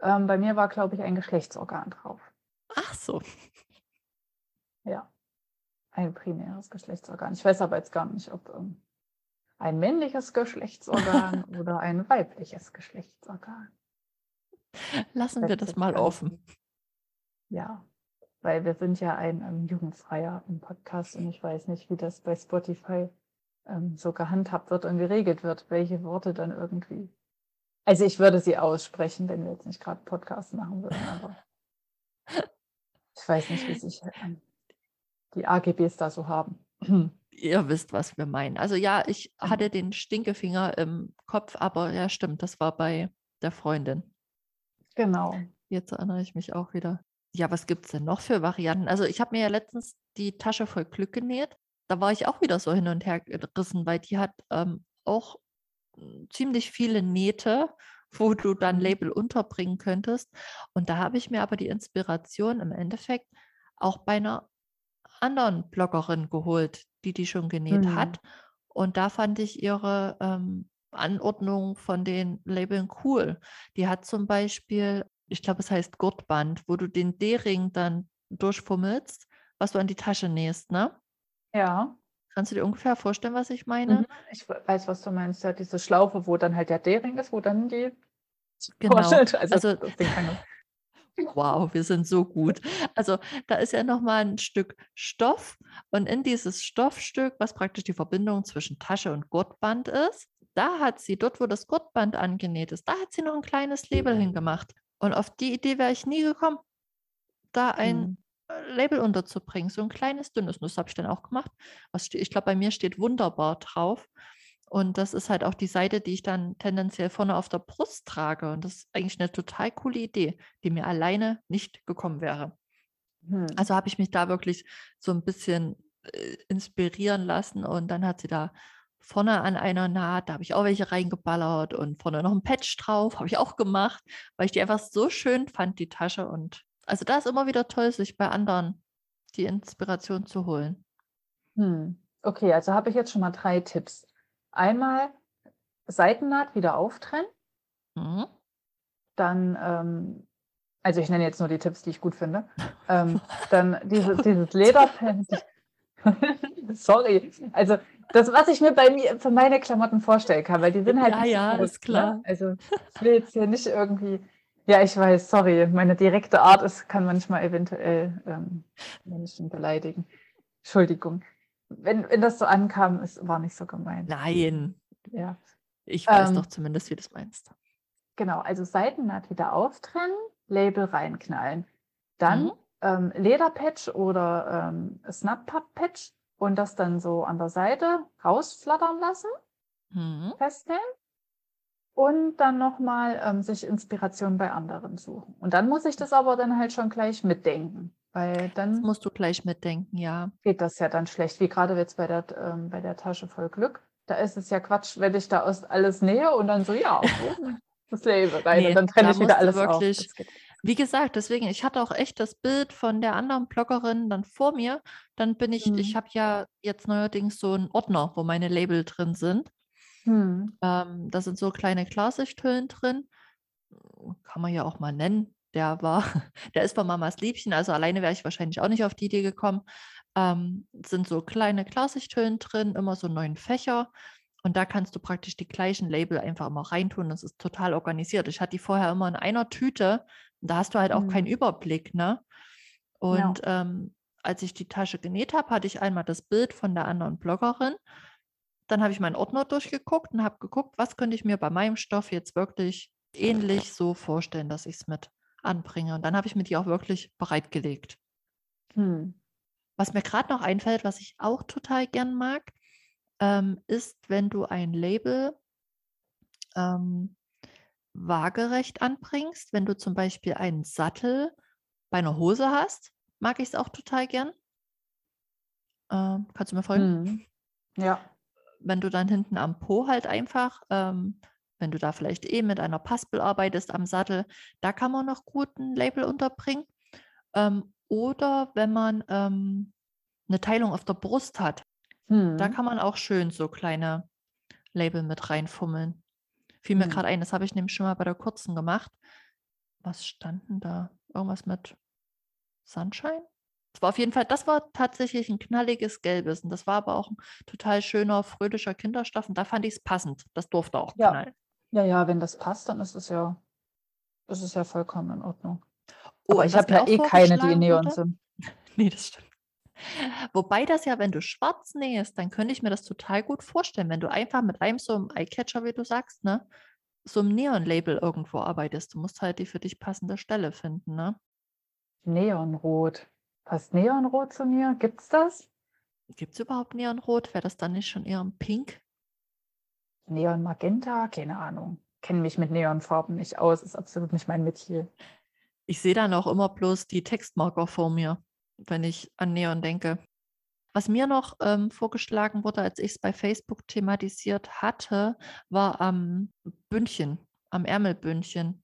S1: Ähm, bei mir war, glaube ich, ein Geschlechtsorgan drauf.
S2: Ach so.
S1: Ja, ein primäres Geschlechtsorgan. Ich weiß aber jetzt gar nicht, ob ähm, ein männliches Geschlechtsorgan (laughs) oder ein weibliches Geschlechtsorgan.
S2: Lassen wir das mal offen.
S1: Ja, weil wir sind ja ein ähm, jugendfreier Podcast und ich weiß nicht, wie das bei Spotify ähm, so gehandhabt wird und geregelt wird, welche Worte dann irgendwie. Also ich würde sie aussprechen, wenn wir jetzt nicht gerade Podcast machen würden, aber (laughs) ich weiß nicht, wie sich ähm, die AGBs da so haben.
S2: Ihr wisst, was wir meinen. Also ja, ich mhm. hatte den Stinkefinger im Kopf, aber ja, stimmt, das war bei der Freundin.
S1: Genau.
S2: Jetzt erinnere ich mich auch wieder. Ja, was gibt es denn noch für Varianten? Also ich habe mir ja letztens die Tasche voll Glück genäht. Da war ich auch wieder so hin und her gerissen, weil die hat ähm, auch hm, ziemlich viele Nähte, wo du dann mhm. Label unterbringen könntest. Und da habe ich mir aber die Inspiration im Endeffekt auch bei einer anderen Bloggerin geholt, die die schon genäht mhm. hat. Und da fand ich ihre ähm, Anordnung von den Labeln cool. Die hat zum Beispiel, ich glaube, es heißt Gurtband, wo du den D-Ring dann durchfummelst, was du an die Tasche nähst, ne?
S1: Ja.
S2: Kannst du dir ungefähr vorstellen, was ich meine?
S1: Mhm. Ich weiß, was du meinst. Ja, diese Schlaufe, wo dann halt der D-Ring ist, wo dann die
S2: genau. (laughs) Also, also Wow, wir sind so gut. Also da ist ja nochmal ein Stück Stoff und in dieses Stoffstück, was praktisch die Verbindung zwischen Tasche und Gurtband ist, da hat sie, dort wo das Gurtband angenäht ist, da hat sie noch ein kleines Label hingemacht. Und auf die Idee wäre ich nie gekommen, da ein mhm. Label unterzubringen, so ein kleines, dünnes. Und das habe ich dann auch gemacht. Ich glaube, bei mir steht wunderbar drauf. Und das ist halt auch die Seite, die ich dann tendenziell vorne auf der Brust trage. Und das ist eigentlich eine total coole Idee, die mir alleine nicht gekommen wäre. Hm. Also habe ich mich da wirklich so ein bisschen äh, inspirieren lassen und dann hat sie da vorne an einer Naht, da habe ich auch welche reingeballert und vorne noch ein Patch drauf, habe ich auch gemacht, weil ich die einfach so schön fand, die Tasche. Und also da ist immer wieder toll, sich bei anderen die Inspiration zu holen.
S1: Hm. Okay, also habe ich jetzt schon mal drei Tipps. Einmal Seitennaht wieder auftrennen. Mhm. Dann, ähm, also ich nenne jetzt nur die Tipps, die ich gut finde. (laughs) Ähm, dann diese, dieses Lederpen. (laughs) Sorry. Also das, was ich mir bei mir für meine Klamotten vorstellen kann, weil die sind halt.
S2: Ja, ja,
S1: groß,
S2: ist ne? klar.
S1: Ne? Also ich will jetzt hier nicht irgendwie. Ja, ich weiß, sorry, meine direkte Art ist, kann manchmal eventuell ähm, Menschen beleidigen. Entschuldigung wenn, wenn das so ankam, es war nicht so gemeint.
S2: Nein. Ja. Ich weiß ähm, doch zumindest, wie du es meinst.
S1: Genau, also Seitennaht wieder auftrennen, Label reinknallen. Dann mhm. ähm, Lederpatch oder ähm, Snap-Patch und das dann so an der Seite rausflattern lassen, mhm. festnehmen und dann nochmal ähm, sich Inspiration bei anderen suchen. Und dann muss ich das aber dann halt schon gleich mitdenken. Weil dann
S2: Das musst du gleich mitdenken, ja.
S1: geht das ja dann schlecht, wie gerade jetzt bei der, ähm, bei der Tasche voll Glück. Da ist es ja Quatsch, wenn ich da aus alles nähe und dann so, ja, (laughs) das Label rein
S2: Nee,
S1: und dann trenne
S2: da
S1: ich wieder alles auf.
S2: wirklich, wie gesagt, deswegen, ich hatte auch echt das Bild von der anderen Bloggerin dann vor mir. Dann bin ich, ich mhm. habe ja jetzt neuerdings so einen Ordner, wo meine Label drin sind. Mhm. Ähm, da sind so kleine Klarsichthüllen drin. Kann man ja auch mal nennen der war, (laughs) der ist von Mamas Liebchen, also alleine wäre ich wahrscheinlich auch nicht auf die Idee gekommen. Ähm, sind so kleine Klarsichthüllen drin, immer so neun Fächer. Und da kannst du praktisch die gleichen Label einfach immer reintun. Das ist total organisiert. Ich hatte die vorher immer in einer Tüte. Und da hast du halt auch mhm. keinen Überblick, ne? Und ja. ähm, als ich die Tasche genäht habe, hatte ich einmal das Bild von der anderen Bloggerin. Dann habe ich meinen Ordner durchgeguckt und habe geguckt, was könnte ich mir bei meinem Stoff jetzt wirklich ähnlich so vorstellen, dass ich es mit anbringe. Und dann habe ich mir die auch wirklich bereitgelegt. Hm. Was mir gerade noch einfällt, was ich auch total gern mag, ähm, ist, wenn du ein Label ähm, waagerecht anbringst. Wenn du zum Beispiel einen Sattel bei einer Hose hast, mag ich es auch total gern. Ähm, kannst du mir folgen?
S1: Hm. Ja.
S2: Wenn du dann hinten am Po halt einfach ähm, wenn du da vielleicht eh mit einer Paspel arbeitest am Sattel, da kann man noch gut ein Label unterbringen. Ähm, oder wenn man ähm, eine Teilung auf der Brust hat,
S1: Hm.
S2: da kann man auch schön so kleine Label mit reinfummeln. Fiel mir
S1: Hm.
S2: gerade ein, das habe ich nämlich schon mal bei der kurzen gemacht. Was stand denn da? Irgendwas mit Sunshine? Das war auf jeden Fall, das war tatsächlich ein knalliges Gelbes. Und das war aber auch ein total schöner, fröhlicher Kinderstoff. Und da fand ich es passend. Das durfte auch knallen.
S1: Ja, ja, wenn das passt, dann ist es ja, ist es ja vollkommen in Ordnung.
S2: Oh,
S1: Aber ich habe ja eh keine, die in Neon sind. (laughs)
S2: Nee, das stimmt. Wobei das ja, wenn du schwarz nähst, dann könnte ich mir das total gut vorstellen, wenn du einfach mit einem so einem Eyecatcher, wie du sagst, ne, so einem Neon-Label irgendwo arbeitest. Du musst halt die für dich passende Stelle finden, ne?
S1: Neonrot. Passt Neonrot zu mir? Gibt's das?
S2: Gibt es überhaupt Neonrot? Wäre das dann nicht schon eher ein Pink?
S1: Neon Magenta? Keine Ahnung. Kenne mich mit Neonfarben nicht aus. Ist absolut nicht mein Metier.
S2: Ich sehe dann auch immer bloß die Textmarker vor mir, wenn ich an Neon denke. Was mir noch ähm, vorgeschlagen wurde, als ich es bei Facebook thematisiert hatte, war am Bündchen, am Ärmelbündchen,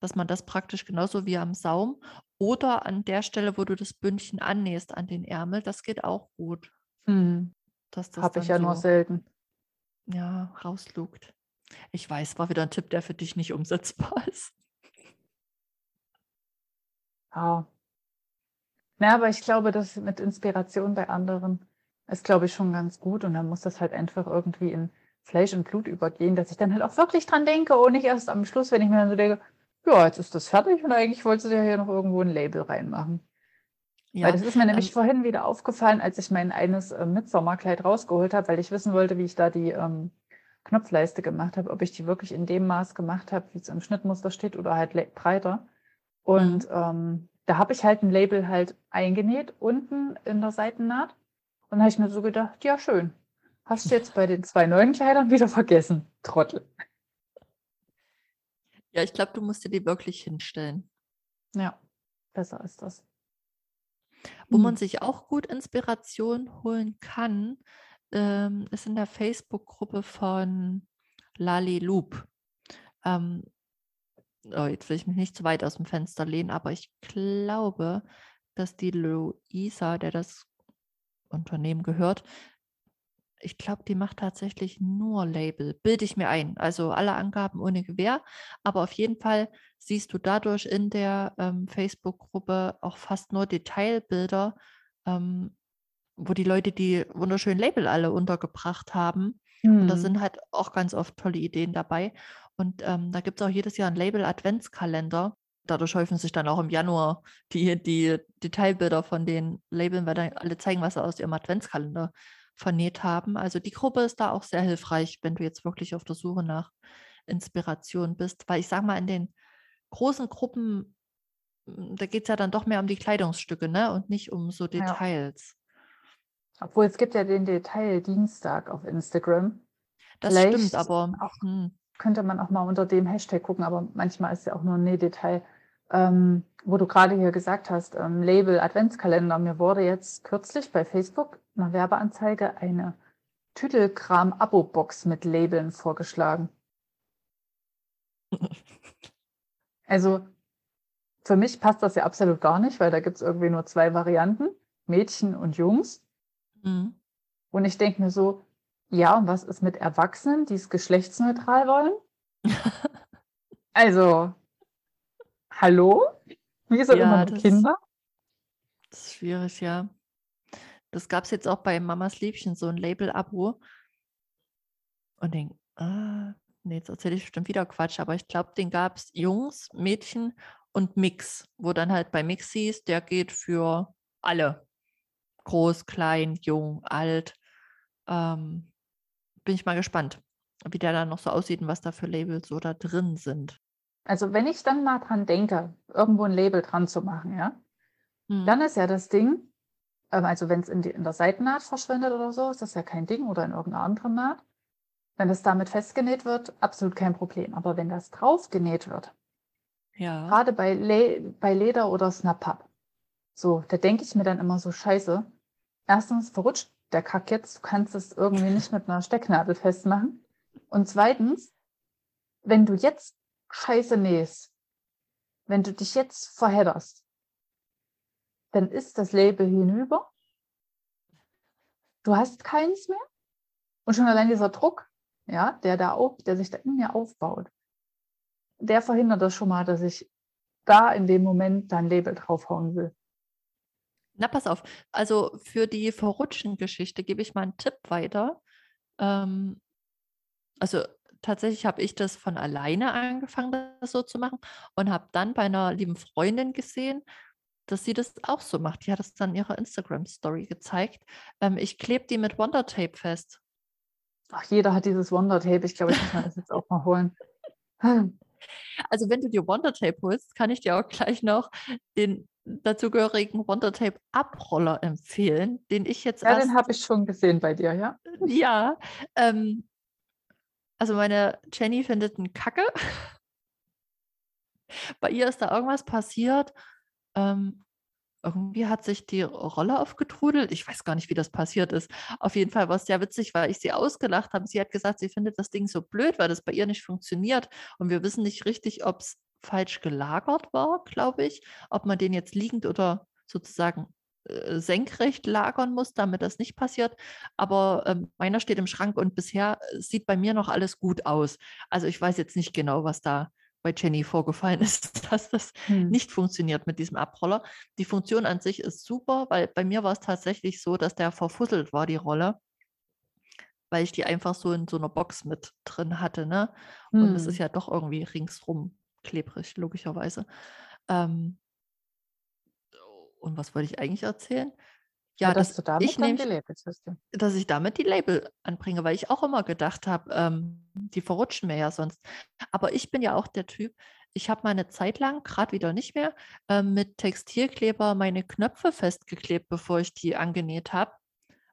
S2: dass man das praktisch genauso wie am Saum oder an der Stelle, wo du das Bündchen annähst an den Ärmel, das geht auch gut,
S1: Hm.
S2: das
S1: Habe ich ja nur
S2: so
S1: selten.
S2: Ja, rauslugt. Ich weiß, war wieder ein Tipp, der für dich nicht umsetzbar (laughs) ist.
S1: Ja. Na, aber ich glaube, das mit Inspiration bei anderen ist, glaube ich, schon ganz gut. Und dann muss das halt einfach irgendwie in Fleisch und Blut übergehen, dass ich dann halt auch wirklich dran denke und nicht erst am Schluss, wenn ich mir dann so denke, ja, jetzt ist das fertig und eigentlich wolltest du ja hier noch irgendwo ein Label reinmachen. Weil
S2: Ja,
S1: das ist mir nämlich
S2: ähm,
S1: vorhin wieder aufgefallen, als ich mein eines äh, Mitsommerkleid rausgeholt habe, weil ich wissen wollte, wie ich da die ähm, Knopfleiste gemacht habe, ob ich die wirklich in dem Maß gemacht habe, wie es im Schnittmuster steht oder halt breiter. Und
S2: mhm.
S1: ähm, da habe ich halt ein Label halt eingenäht unten in der Seitennaht. Und da habe ich mir so gedacht, ja schön, hast du jetzt bei den zwei neuen Kleidern (laughs) wieder vergessen, Trottel.
S2: Ja, ich glaube, du musst dir die wirklich hinstellen.
S1: Ja, besser ist das.
S2: Wo man
S1: Hm.
S2: sich auch gut Inspiration holen kann, ähm, ist in der Facebook-Gruppe von Lali Loop. Ähm, oh, jetzt will ich mich nicht zu weit aus dem Fenster lehnen, aber ich glaube, dass die Luisa, der das Unternehmen gehört, ich glaube, die macht tatsächlich nur Label, bilde ich mir ein. Also alle Angaben ohne Gewähr. Aber auf jeden Fall siehst du dadurch in der ähm, Facebook-Gruppe auch fast nur Detailbilder, ähm, wo die Leute die wunderschönen Label alle untergebracht haben. Und da
S1: Hm.
S2: sind halt auch ganz oft tolle Ideen dabei. Und ähm, da gibt es auch jedes Jahr einen Label-Adventskalender. Dadurch häufen sich dann auch im Januar die, die Detailbilder von den Labeln, weil dann alle zeigen, was sie aus ihrem Adventskalender vernäht haben. Also die Gruppe ist da auch sehr hilfreich, wenn du jetzt wirklich auf der Suche nach Inspiration bist. Weil ich sage mal, in den großen Gruppen, m, da geht es ja dann doch mehr um die Kleidungsstücke, ne? Und nicht um so
S1: Ja.
S2: Details.
S1: Obwohl es gibt ja den Detail-Dienstag auf Instagram.
S2: Das stimmt,
S1: Vielleicht
S2: aber
S1: auch
S2: hm,
S1: könnte man auch mal unter dem Hashtag gucken, aber manchmal ist ja auch nur ein Nähdetail. Ähm, wo du gerade hier gesagt hast, ähm, Label Adventskalender. Mir wurde jetzt kürzlich bei Facebook eine Werbeanzeige eine Tüdelkram-Abo-Box mit Labeln vorgeschlagen. (laughs) Also für mich passt das ja absolut gar nicht, weil da gibt es irgendwie nur zwei Varianten, Mädchen und Jungs.
S2: hm.
S1: Und ich denke mir so, ja, und was ist mit Erwachsenen, die es geschlechtsneutral wollen? (laughs) Also, hallo? Wieso immer
S2: Ja,
S1: mit
S2: das,
S1: Kinder?
S2: das ist schwierig, ja. Das gab es jetzt auch bei Mamas Liebchen, so ein Label-Abo. Und den, ah, nee, jetzt erzähle ich bestimmt wieder Quatsch, aber ich glaube, den gab es Jungs, Mädchen und Mix, wo dann halt bei Mix hieß, der geht für alle. Groß, klein, jung, alt. Ähm, bin ich mal gespannt, wie der dann noch so aussieht und was da für Labels so da drin sind.
S1: Also, wenn ich dann mal dran denke, irgendwo ein Label dran zu machen, ja,
S2: Hm.
S1: dann ist ja das Ding, ähm, also wenn es in, die, in der Seitennaht verschwindet oder so, ist das ja kein Ding oder in irgendeiner anderen Naht. Wenn es damit festgenäht wird, absolut kein Problem. Aber wenn das drauf genäht wird,
S2: Ja.
S1: gerade bei, Le bei Leder oder Snap-Up, so, da denke ich mir dann immer so, scheiße, erstens verrutscht der Kack jetzt, du kannst es irgendwie nicht mit einer Stecknadel festmachen. Und zweitens, wenn du jetzt Scheiße nähst, wenn du dich jetzt verhedderst, dann ist das Label hinüber du hast keins mehr. Und schon allein dieser Druck, ja, der da auf, der sich da in mir aufbaut, der verhindert das schon mal, dass ich da in dem Moment dein Label draufhauen will.
S2: Na, pass auf. Also für die Verrutschen-Geschichte gebe ich mal einen Tipp weiter. Ähm, also tatsächlich habe ich das von alleine angefangen, das so zu machen und habe dann bei einer lieben Freundin gesehen, dass sie das auch so macht. Die hat es dann in ihrer Instagram-Story gezeigt. Ähm, ich klebe die mit Wondertape fest.
S1: Ach, jeder hat dieses Wondertape. Ich glaube, ich muss mir das jetzt auch mal holen.
S2: Also wenn du dir Wondertape holst, kann ich dir auch gleich noch den dazugehörigen Wondertape Abroller empfehlen, den ich jetzt
S1: Ja, den habe ich schon gesehen bei dir, ja.
S2: ja, ähm, also meine Jenny findet einen Kacke. (laughs) Bei ihr ist da irgendwas passiert. Ähm, irgendwie hat sich die Rolle aufgetrudelt. Ich weiß gar nicht, wie das passiert ist. Auf jeden Fall war es sehr witzig, weil ich sie ausgelacht habe. Sie hat gesagt, sie findet das Ding so blöd, weil das bei ihr nicht funktioniert. Und wir wissen nicht richtig, ob es falsch gelagert war, glaube ich. Ob man den jetzt liegend oder sozusagen äh, senkrecht lagern muss, damit das nicht passiert. Aber ähm, meiner steht im Schrank und bisher äh, sieht bei mir noch alles gut aus. Also ich weiß jetzt nicht genau, was da bei Jenny vorgefallen (laughs) ist, dass das hm. nicht funktioniert mit diesem Abroller. Die Funktion an sich ist super, weil bei mir war es tatsächlich so, dass der verfusselt war, die Rolle, weil ich die einfach so in so einer Box mit drin hatte. Ne? Und es hm. ist ja doch irgendwie ringsrum klebrig, logischerweise. Ähm, und was wollte ich eigentlich erzählen?
S1: Ja, ja dass, dass, du damit
S2: ich nämlich, die Labels hast. Du. Dass ich damit die Label anbringe, weil ich auch immer gedacht habe, ähm, die verrutschen mir ja sonst. Aber ich bin ja auch der Typ, ich habe mal eine Zeit lang, gerade wieder nicht mehr, ähm, mit Textilkleber meine Knöpfe festgeklebt, bevor ich die angenäht habe,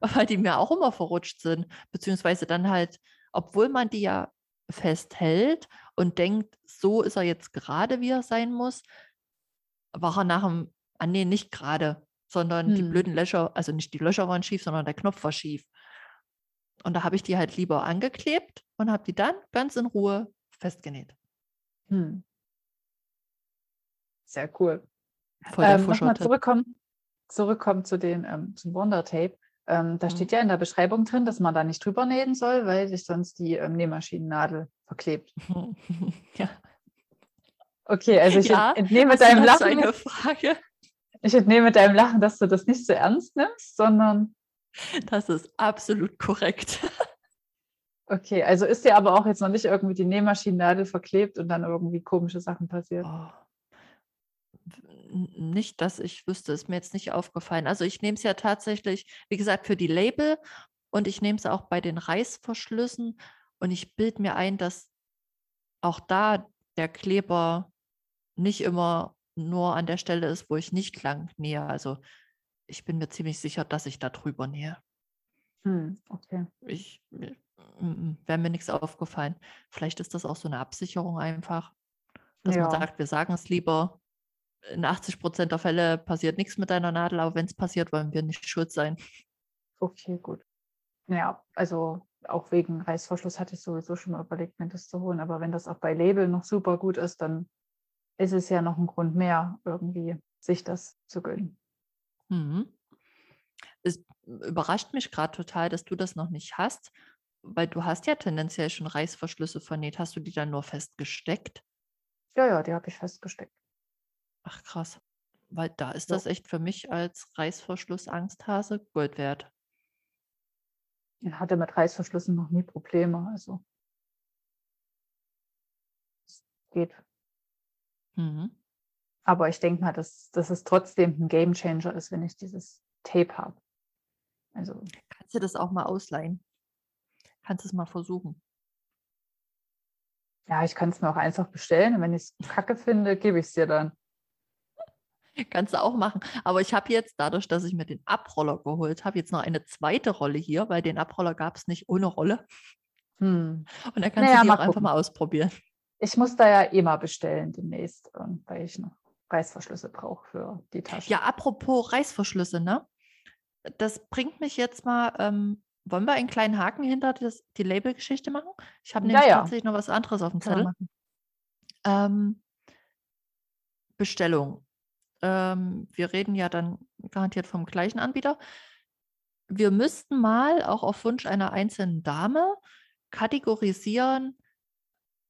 S2: (laughs) weil die mir auch immer verrutscht sind. Beziehungsweise dann halt, obwohl man die ja festhält und denkt, so ist er jetzt gerade, wie er sein muss, war er nach dem Ah, nee, nicht gerade, sondern die hm. blöden Löcher, also nicht die Löcher waren schief, sondern der Knopf war schief. Und da habe ich die halt lieber angeklebt und habe die dann ganz in Ruhe festgenäht. Hm.
S1: Sehr cool. Voll der ähm, Nochmal zurückkommen, zurückkommen zu den, ähm, zum Wondertape. Ähm, da mhm. steht ja in der Beschreibung drin, dass man da nicht drüber nähen soll, weil sich sonst die ähm, Nähmaschinennadel verklebt. (laughs)
S2: ja.
S1: Okay, also ich ja, entnehme deinem Lachen. Eine Frage. Ich entnehme deinem Lachen, dass du das nicht so ernst nimmst, sondern.
S2: Das ist absolut korrekt.
S1: Okay, also ist dir aber auch jetzt noch nicht irgendwie die Nähmaschinennadel verklebt und dann irgendwie komische Sachen passiert? Oh.
S2: Nicht, dass ich wüsste, ist mir jetzt nicht aufgefallen. Also ich nehme es ja tatsächlich, wie gesagt, für die Label und ich nehme es auch bei den Reißverschlüssen und ich bilde mir ein, dass auch da der Kleber nicht immer nur an der Stelle ist, wo ich nicht lang nähe. Also ich bin mir ziemlich sicher, dass ich da drüber nähe.
S1: Hm, okay.
S2: Ich, wäre mir nichts aufgefallen. Vielleicht ist das auch so eine Absicherung einfach, dass ja. man sagt, wir sagen es lieber. In 80 Prozent der Fälle passiert nichts mit deiner Nadel, aber wenn es passiert, wollen wir nicht schuld sein.
S1: Okay, gut. Ja, also auch wegen Reißverschluss hatte ich sowieso schon mal überlegt, mir das zu holen. Aber wenn das auch bei Label noch super gut ist, dann ist es ja noch ein Grund mehr, irgendwie sich das zu gönnen.
S2: Mhm. Es überrascht mich gerade total, dass du das noch nicht hast, weil du hast ja tendenziell schon Reißverschlüsse vernäht. Hast du die dann nur festgesteckt?
S1: Ja, ja, die habe ich festgesteckt.
S2: Ach krass. Weil da ist das echt für mich als Reißverschluss-Angsthase Gold wert.
S1: Ich hatte mit Reißverschlüssen noch nie Probleme. Also es geht. Mhm. Aber ich denke mal, dass, dass es trotzdem ein Game Changer ist, wenn ich dieses Tape habe.
S2: Also. Kannst du das auch mal ausleihen? Kannst du es mal versuchen?
S1: Ja, ich kann es mir auch einfach bestellen und wenn ich es kacke finde, gebe ich es dir dann. (laughs)
S2: Kannst du auch machen. Aber ich habe jetzt, dadurch, dass ich mir den Abroller geholt habe, jetzt noch eine zweite Rolle hier, weil den Abroller gab es nicht ohne Rolle. Hm. Und da kannst naja, du die auch einfach mal ausprobieren.
S1: Ich muss da ja eh mal bestellen demnächst, ähm, weil ich noch Reißverschlüsse brauche für die Tasche.
S2: Ja, apropos Reißverschlüsse, ne? Das bringt mich jetzt mal, ähm, wollen wir einen kleinen Haken hinter das, die Labelgeschichte machen? Ich habe nämlich ja, ja. tatsächlich noch was anderes auf dem Zettel. Ähm, Bestellung. Ähm, wir reden ja dann garantiert vom gleichen Anbieter. wir müssten mal auch auf Wunsch einer einzelnen Dame kategorisieren,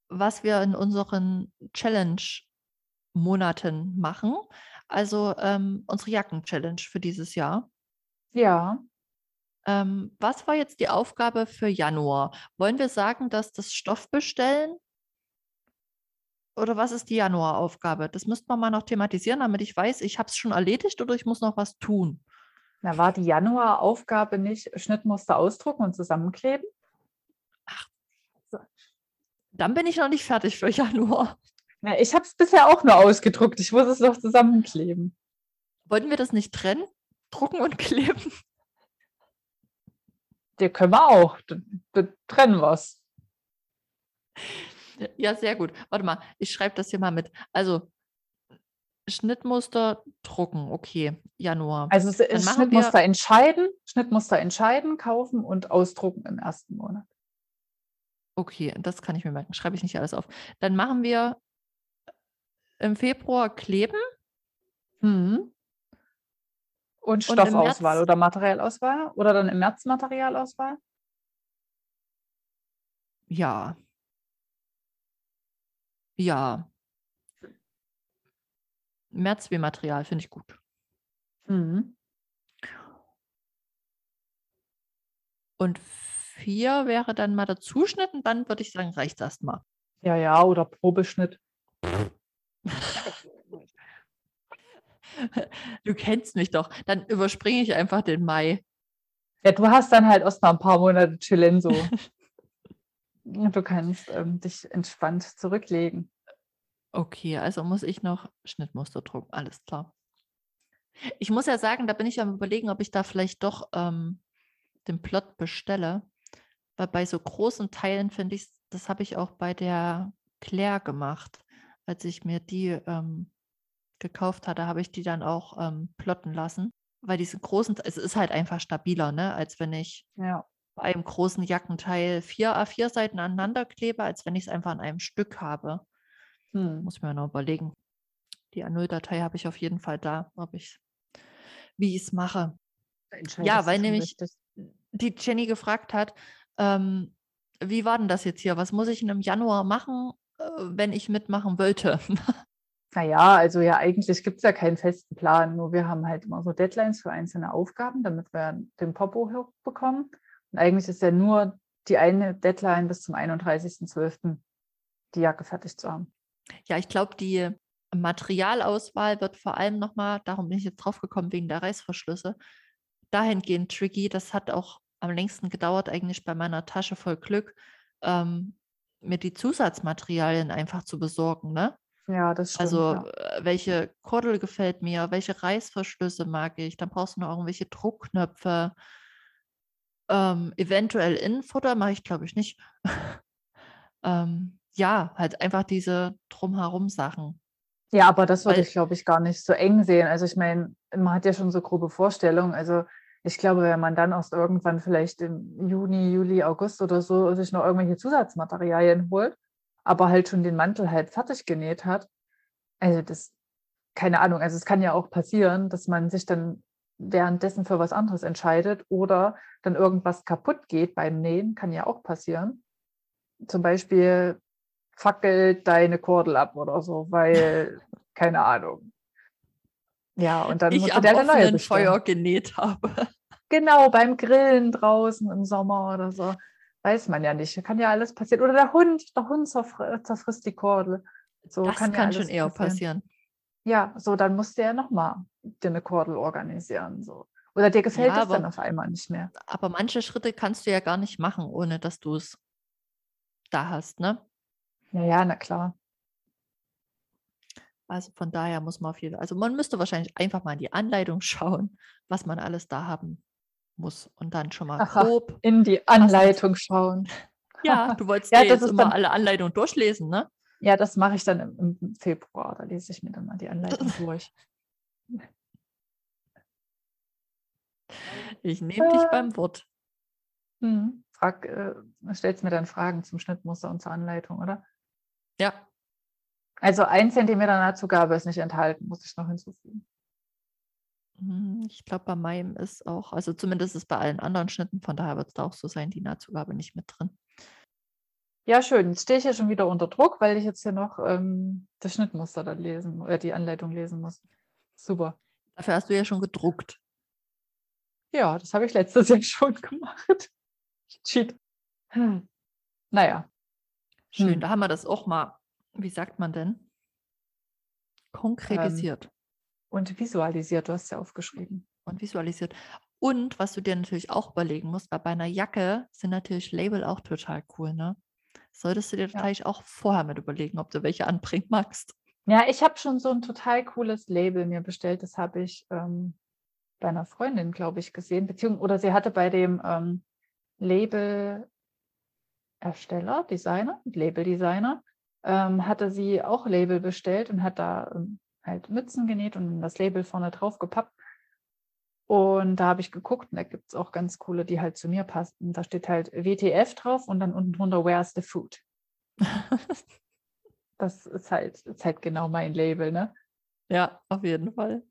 S2: was wir in unseren Challenge-Monaten machen. Also ähm, unsere Jacken-Challenge für dieses Jahr.
S1: Ja.
S2: Ähm, was war jetzt die Aufgabe für Januar? Wollen wir sagen, dass das Stoff bestellen? Oder was ist die Januaraufgabe? Das müsste man mal noch thematisieren, damit ich weiß, ich habe es schon erledigt oder ich muss noch was tun.
S1: Na, war die Januaraufgabe nicht Schnittmuster ausdrucken und zusammenkleben?
S2: Dann bin ich noch nicht fertig für Januar.
S1: Na, ich habe es bisher auch nur ausgedruckt. Ich muss es noch zusammenkleben.
S2: Wollten wir das nicht trennen? Drucken und (laughs) kleben?
S1: Der können wir auch. Da, da trennen wir es.
S2: Ja, sehr gut. Warte mal, ich schreibe das hier mal mit. Also Schnittmuster drucken, okay, Januar.
S1: Also Schnittmuster entscheiden, Schnittmuster entscheiden, kaufen und ausdrucken im ersten Monat.
S2: Okay, das kann ich mir merken. Schreibe ich nicht alles auf. Dann machen wir im Februar kleben.
S1: Mhm. Und Stoffauswahl oder Materialauswahl? Oder dann im März Materialauswahl?
S2: Ja. Ja. März wie Material finde ich gut.
S1: Mhm.
S2: Und vier wäre dann mal der Zuschnitt und dann würde ich sagen, reicht erstmal.
S1: Ja, ja, oder Probeschnitt. (laughs)
S2: Du kennst mich doch. Dann überspringe ich einfach den Mai.
S1: Ja, du hast dann halt erst mal ein paar Monate chillen so. (laughs) du kannst ähm, dich entspannt zurücklegen.
S2: Okay, also muss ich noch Schnittmuster drucken. Alles klar. Ich muss ja sagen, da bin ich am überlegen, ob ich da vielleicht doch ähm, den Plot bestelle. Weil bei so großen Teilen finde ich, das habe ich auch bei der Claire gemacht. Als ich mir die ähm, gekauft hatte, habe ich die dann auch ähm, plotten lassen. Weil diese großen, es ist halt einfach stabiler, ne? als wenn ich
S1: ja.
S2: bei einem großen Jackenteil vier A4-Seiten aneinander klebe, als wenn ich es einfach an einem Stück habe. Hm. Muss mir noch überlegen. Die A0-Datei habe ich auf jeden Fall da, ob ich, wie ich es mache. Ja, weil nämlich die Jenny gefragt hat, ähm, wie war denn das jetzt hier? Was muss ich denn im Januar machen, äh, wenn ich mitmachen wollte? (laughs)
S1: Naja, also ja, eigentlich gibt es ja keinen festen Plan, nur wir haben halt immer so Deadlines für einzelne Aufgaben, damit wir den Popo hochbekommen. Und eigentlich ist ja nur die eine Deadline bis zum 31.12. die Jacke fertig zu haben.
S2: Ja, ich glaube, die Materialauswahl wird vor allem nochmal, darum bin ich jetzt drauf gekommen, wegen der Reißverschlüsse, dahingehend tricky. Das hat auch am längsten gedauert, eigentlich bei meiner Tasche voll Glück, ähm, mir die Zusatzmaterialien einfach zu besorgen. Ne?
S1: Ja, das stimmt.
S2: Also,
S1: ja.
S2: Äh, welche Kordel gefällt mir, welche Reißverschlüsse mag ich, dann brauchst du noch irgendwelche Druckknöpfe. Ähm, eventuell Innenfutter mache ich, glaube ich, nicht. (laughs) ähm, ja, halt einfach diese drumherum Sachen.
S1: Ja, aber das würde ich, glaube ich, gar nicht so eng sehen. Also ich meine, man hat ja schon so grobe Vorstellungen. Also ich glaube, wenn man dann erst irgendwann vielleicht im Juni, Juli, August oder so sich noch irgendwelche Zusatzmaterialien holt, aber halt schon den Mantel halt fertig genäht hat. Also das, keine Ahnung, also es kann ja auch passieren, dass man sich dann währenddessen für was anderes entscheidet oder dann irgendwas kaputt geht beim Nähen, kann ja auch passieren. Zum Beispiel fackelt deine Kordel ab oder so, weil, (laughs) keine Ahnung. Ja, und dann
S2: ich
S1: musst
S2: du
S1: dir eine neue.
S2: Feuer genäht habe.
S1: Genau, beim Grillen draußen im Sommer oder so. Weiß man ja nicht. Kann ja alles passieren. Oder der Hund, der Hund zerfr zerfrisst die Kordel.
S2: So das kann, kann ja schon eher passieren. passieren.
S1: Ja, so dann musst du ja nochmal dir eine Kordel organisieren. So. Oder dir gefällt ja, es dann auf einmal nicht mehr.
S2: Aber manche Schritte kannst du ja gar nicht machen, ohne dass du es da hast, ne?
S1: Ja, ja, na klar.
S2: Also von daher muss man Fall, also man müsste wahrscheinlich einfach mal in die Anleitung (laughs) schauen, was man alles da haben muss und dann schon mal
S1: Aha, grob in die Anleitung schauen.
S2: Ja, (laughs) du wolltest ja, jetzt immer dann, alle Anleitungen durchlesen, ne?
S1: Ja, das mache ich dann im, im, Februar. Da lese ich mir dann mal die Anleitung (laughs) durch.
S2: Ich nehme äh, dich beim Wort.
S1: Hm, frag, äh, stellst mir dann Fragen zum Schnittmuster und zur Anleitung, oder?
S2: Ja.
S1: Also ein Zentimeter Nahtzugabe ist nicht enthalten, muss ich noch hinzufügen.
S2: Hm, ich glaube, bei meinem ist auch, also zumindest ist bei allen anderen Schnitten, von daher wird es da auch so sein, die Nahtzugabe nicht mit drin.
S1: Ja, schön. Jetzt stehe ich ja schon wieder unter Druck, weil ich jetzt hier noch ähm, das Schnittmuster dann lesen oder die Anleitung lesen muss. Super.
S2: Dafür hast du ja schon gedruckt.
S1: Ja, das habe ich letztes (laughs) Jahr schon gemacht. (laughs) Cheat. Hm. Naja.
S2: Schön,
S1: Hm.
S2: da haben wir das auch mal, wie sagt man denn? Konkretisiert
S1: Und visualisiert, du hast ja aufgeschrieben.
S2: und visualisiert. Und was du dir natürlich auch überlegen musst, bei einer Jacke sind natürlich Label auch total cool, ne? Solltest du dir
S1: Ja.
S2: gleich auch vorher mit überlegen, ob du welche anbringen magst.
S1: Ja, ich habe schon so ein total cooles Label mir bestellt. Das habe ich ähm, bei einer Freundin, glaube ich, gesehen. Beziehungsweise, oder sie hatte bei dem ähm, Label-Ersteller, Designer, Label-Designer, ähm, hatte sie auch Label bestellt und hat da ähm, halt Mützen genäht und das Label vorne drauf gepappt. Und da habe ich geguckt und da gibt es auch ganz coole, die halt zu mir passten. Da steht halt WTF drauf und dann unten drunter Where's the Food? (laughs) Das ist halt, ist halt genau mein Label, ne?
S2: ja, auf jeden Fall.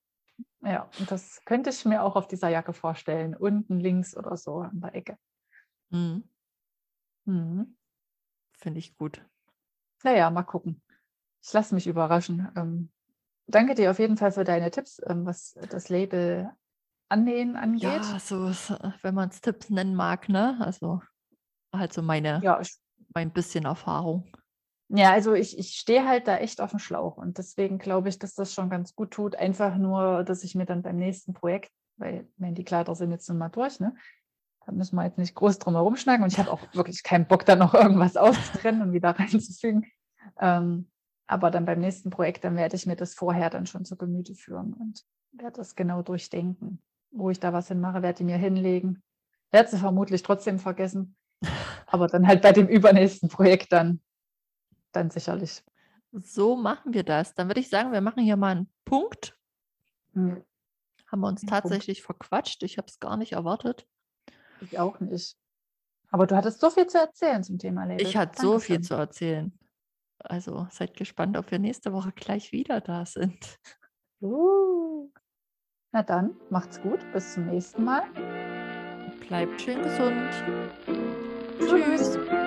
S1: Ja, und das könnte ich mir auch auf dieser Jacke vorstellen. Unten links oder so an der Ecke.
S2: Mhm.
S1: Mhm.
S2: Finde ich gut.
S1: Naja, mal gucken. Ich lasse mich überraschen. Ähm, danke dir auf jeden Fall für deine Tipps, ähm, was das Label annähen angeht.
S2: Ja, so, äh, wenn man es Tipps nennen mag, ne? Also halt so meine,
S1: Ja, ich,
S2: mein bisschen Erfahrung.
S1: ja also ich, ich stehe halt da echt auf dem Schlauch und deswegen glaube ich, dass das schon ganz gut tut. Einfach nur, dass ich mir dann beim nächsten Projekt, weil ich meine, die Kleider sind jetzt nun mal durch, ne? Da müssen wir jetzt nicht groß drum herum schnacken und ich habe auch wirklich keinen Bock, da noch irgendwas auszutrennen und wieder (laughs) reinzufügen. Ähm, aber dann beim nächsten Projekt, dann werde ich mir das vorher dann schon zu Gemüte führen und werde das genau durchdenken. Wo ich da was hinmache, werde ich mir hinlegen. Werde sie vermutlich trotzdem vergessen. Aber dann halt bei dem übernächsten Projekt dann, dann sicherlich.
S2: So machen wir das. Dann würde ich sagen, wir machen hier mal einen Punkt.
S1: Hm,
S2: Haben wir uns
S1: Ein Punkt.
S2: tatsächlich verquatscht. Ich habe es gar nicht erwartet.
S1: Ich auch nicht. Aber du hattest so viel zu erzählen zum Thema Label.
S2: Ich hatte so viel
S1: Dankeschön.
S2: zu erzählen. Also seid gespannt, ob wir nächste Woche gleich wieder da sind.
S1: Uh. Na dann, macht's gut. Bis zum nächsten Mal.
S2: Bleibt schön gesund.
S1: Tschüss.
S2: Tschüss.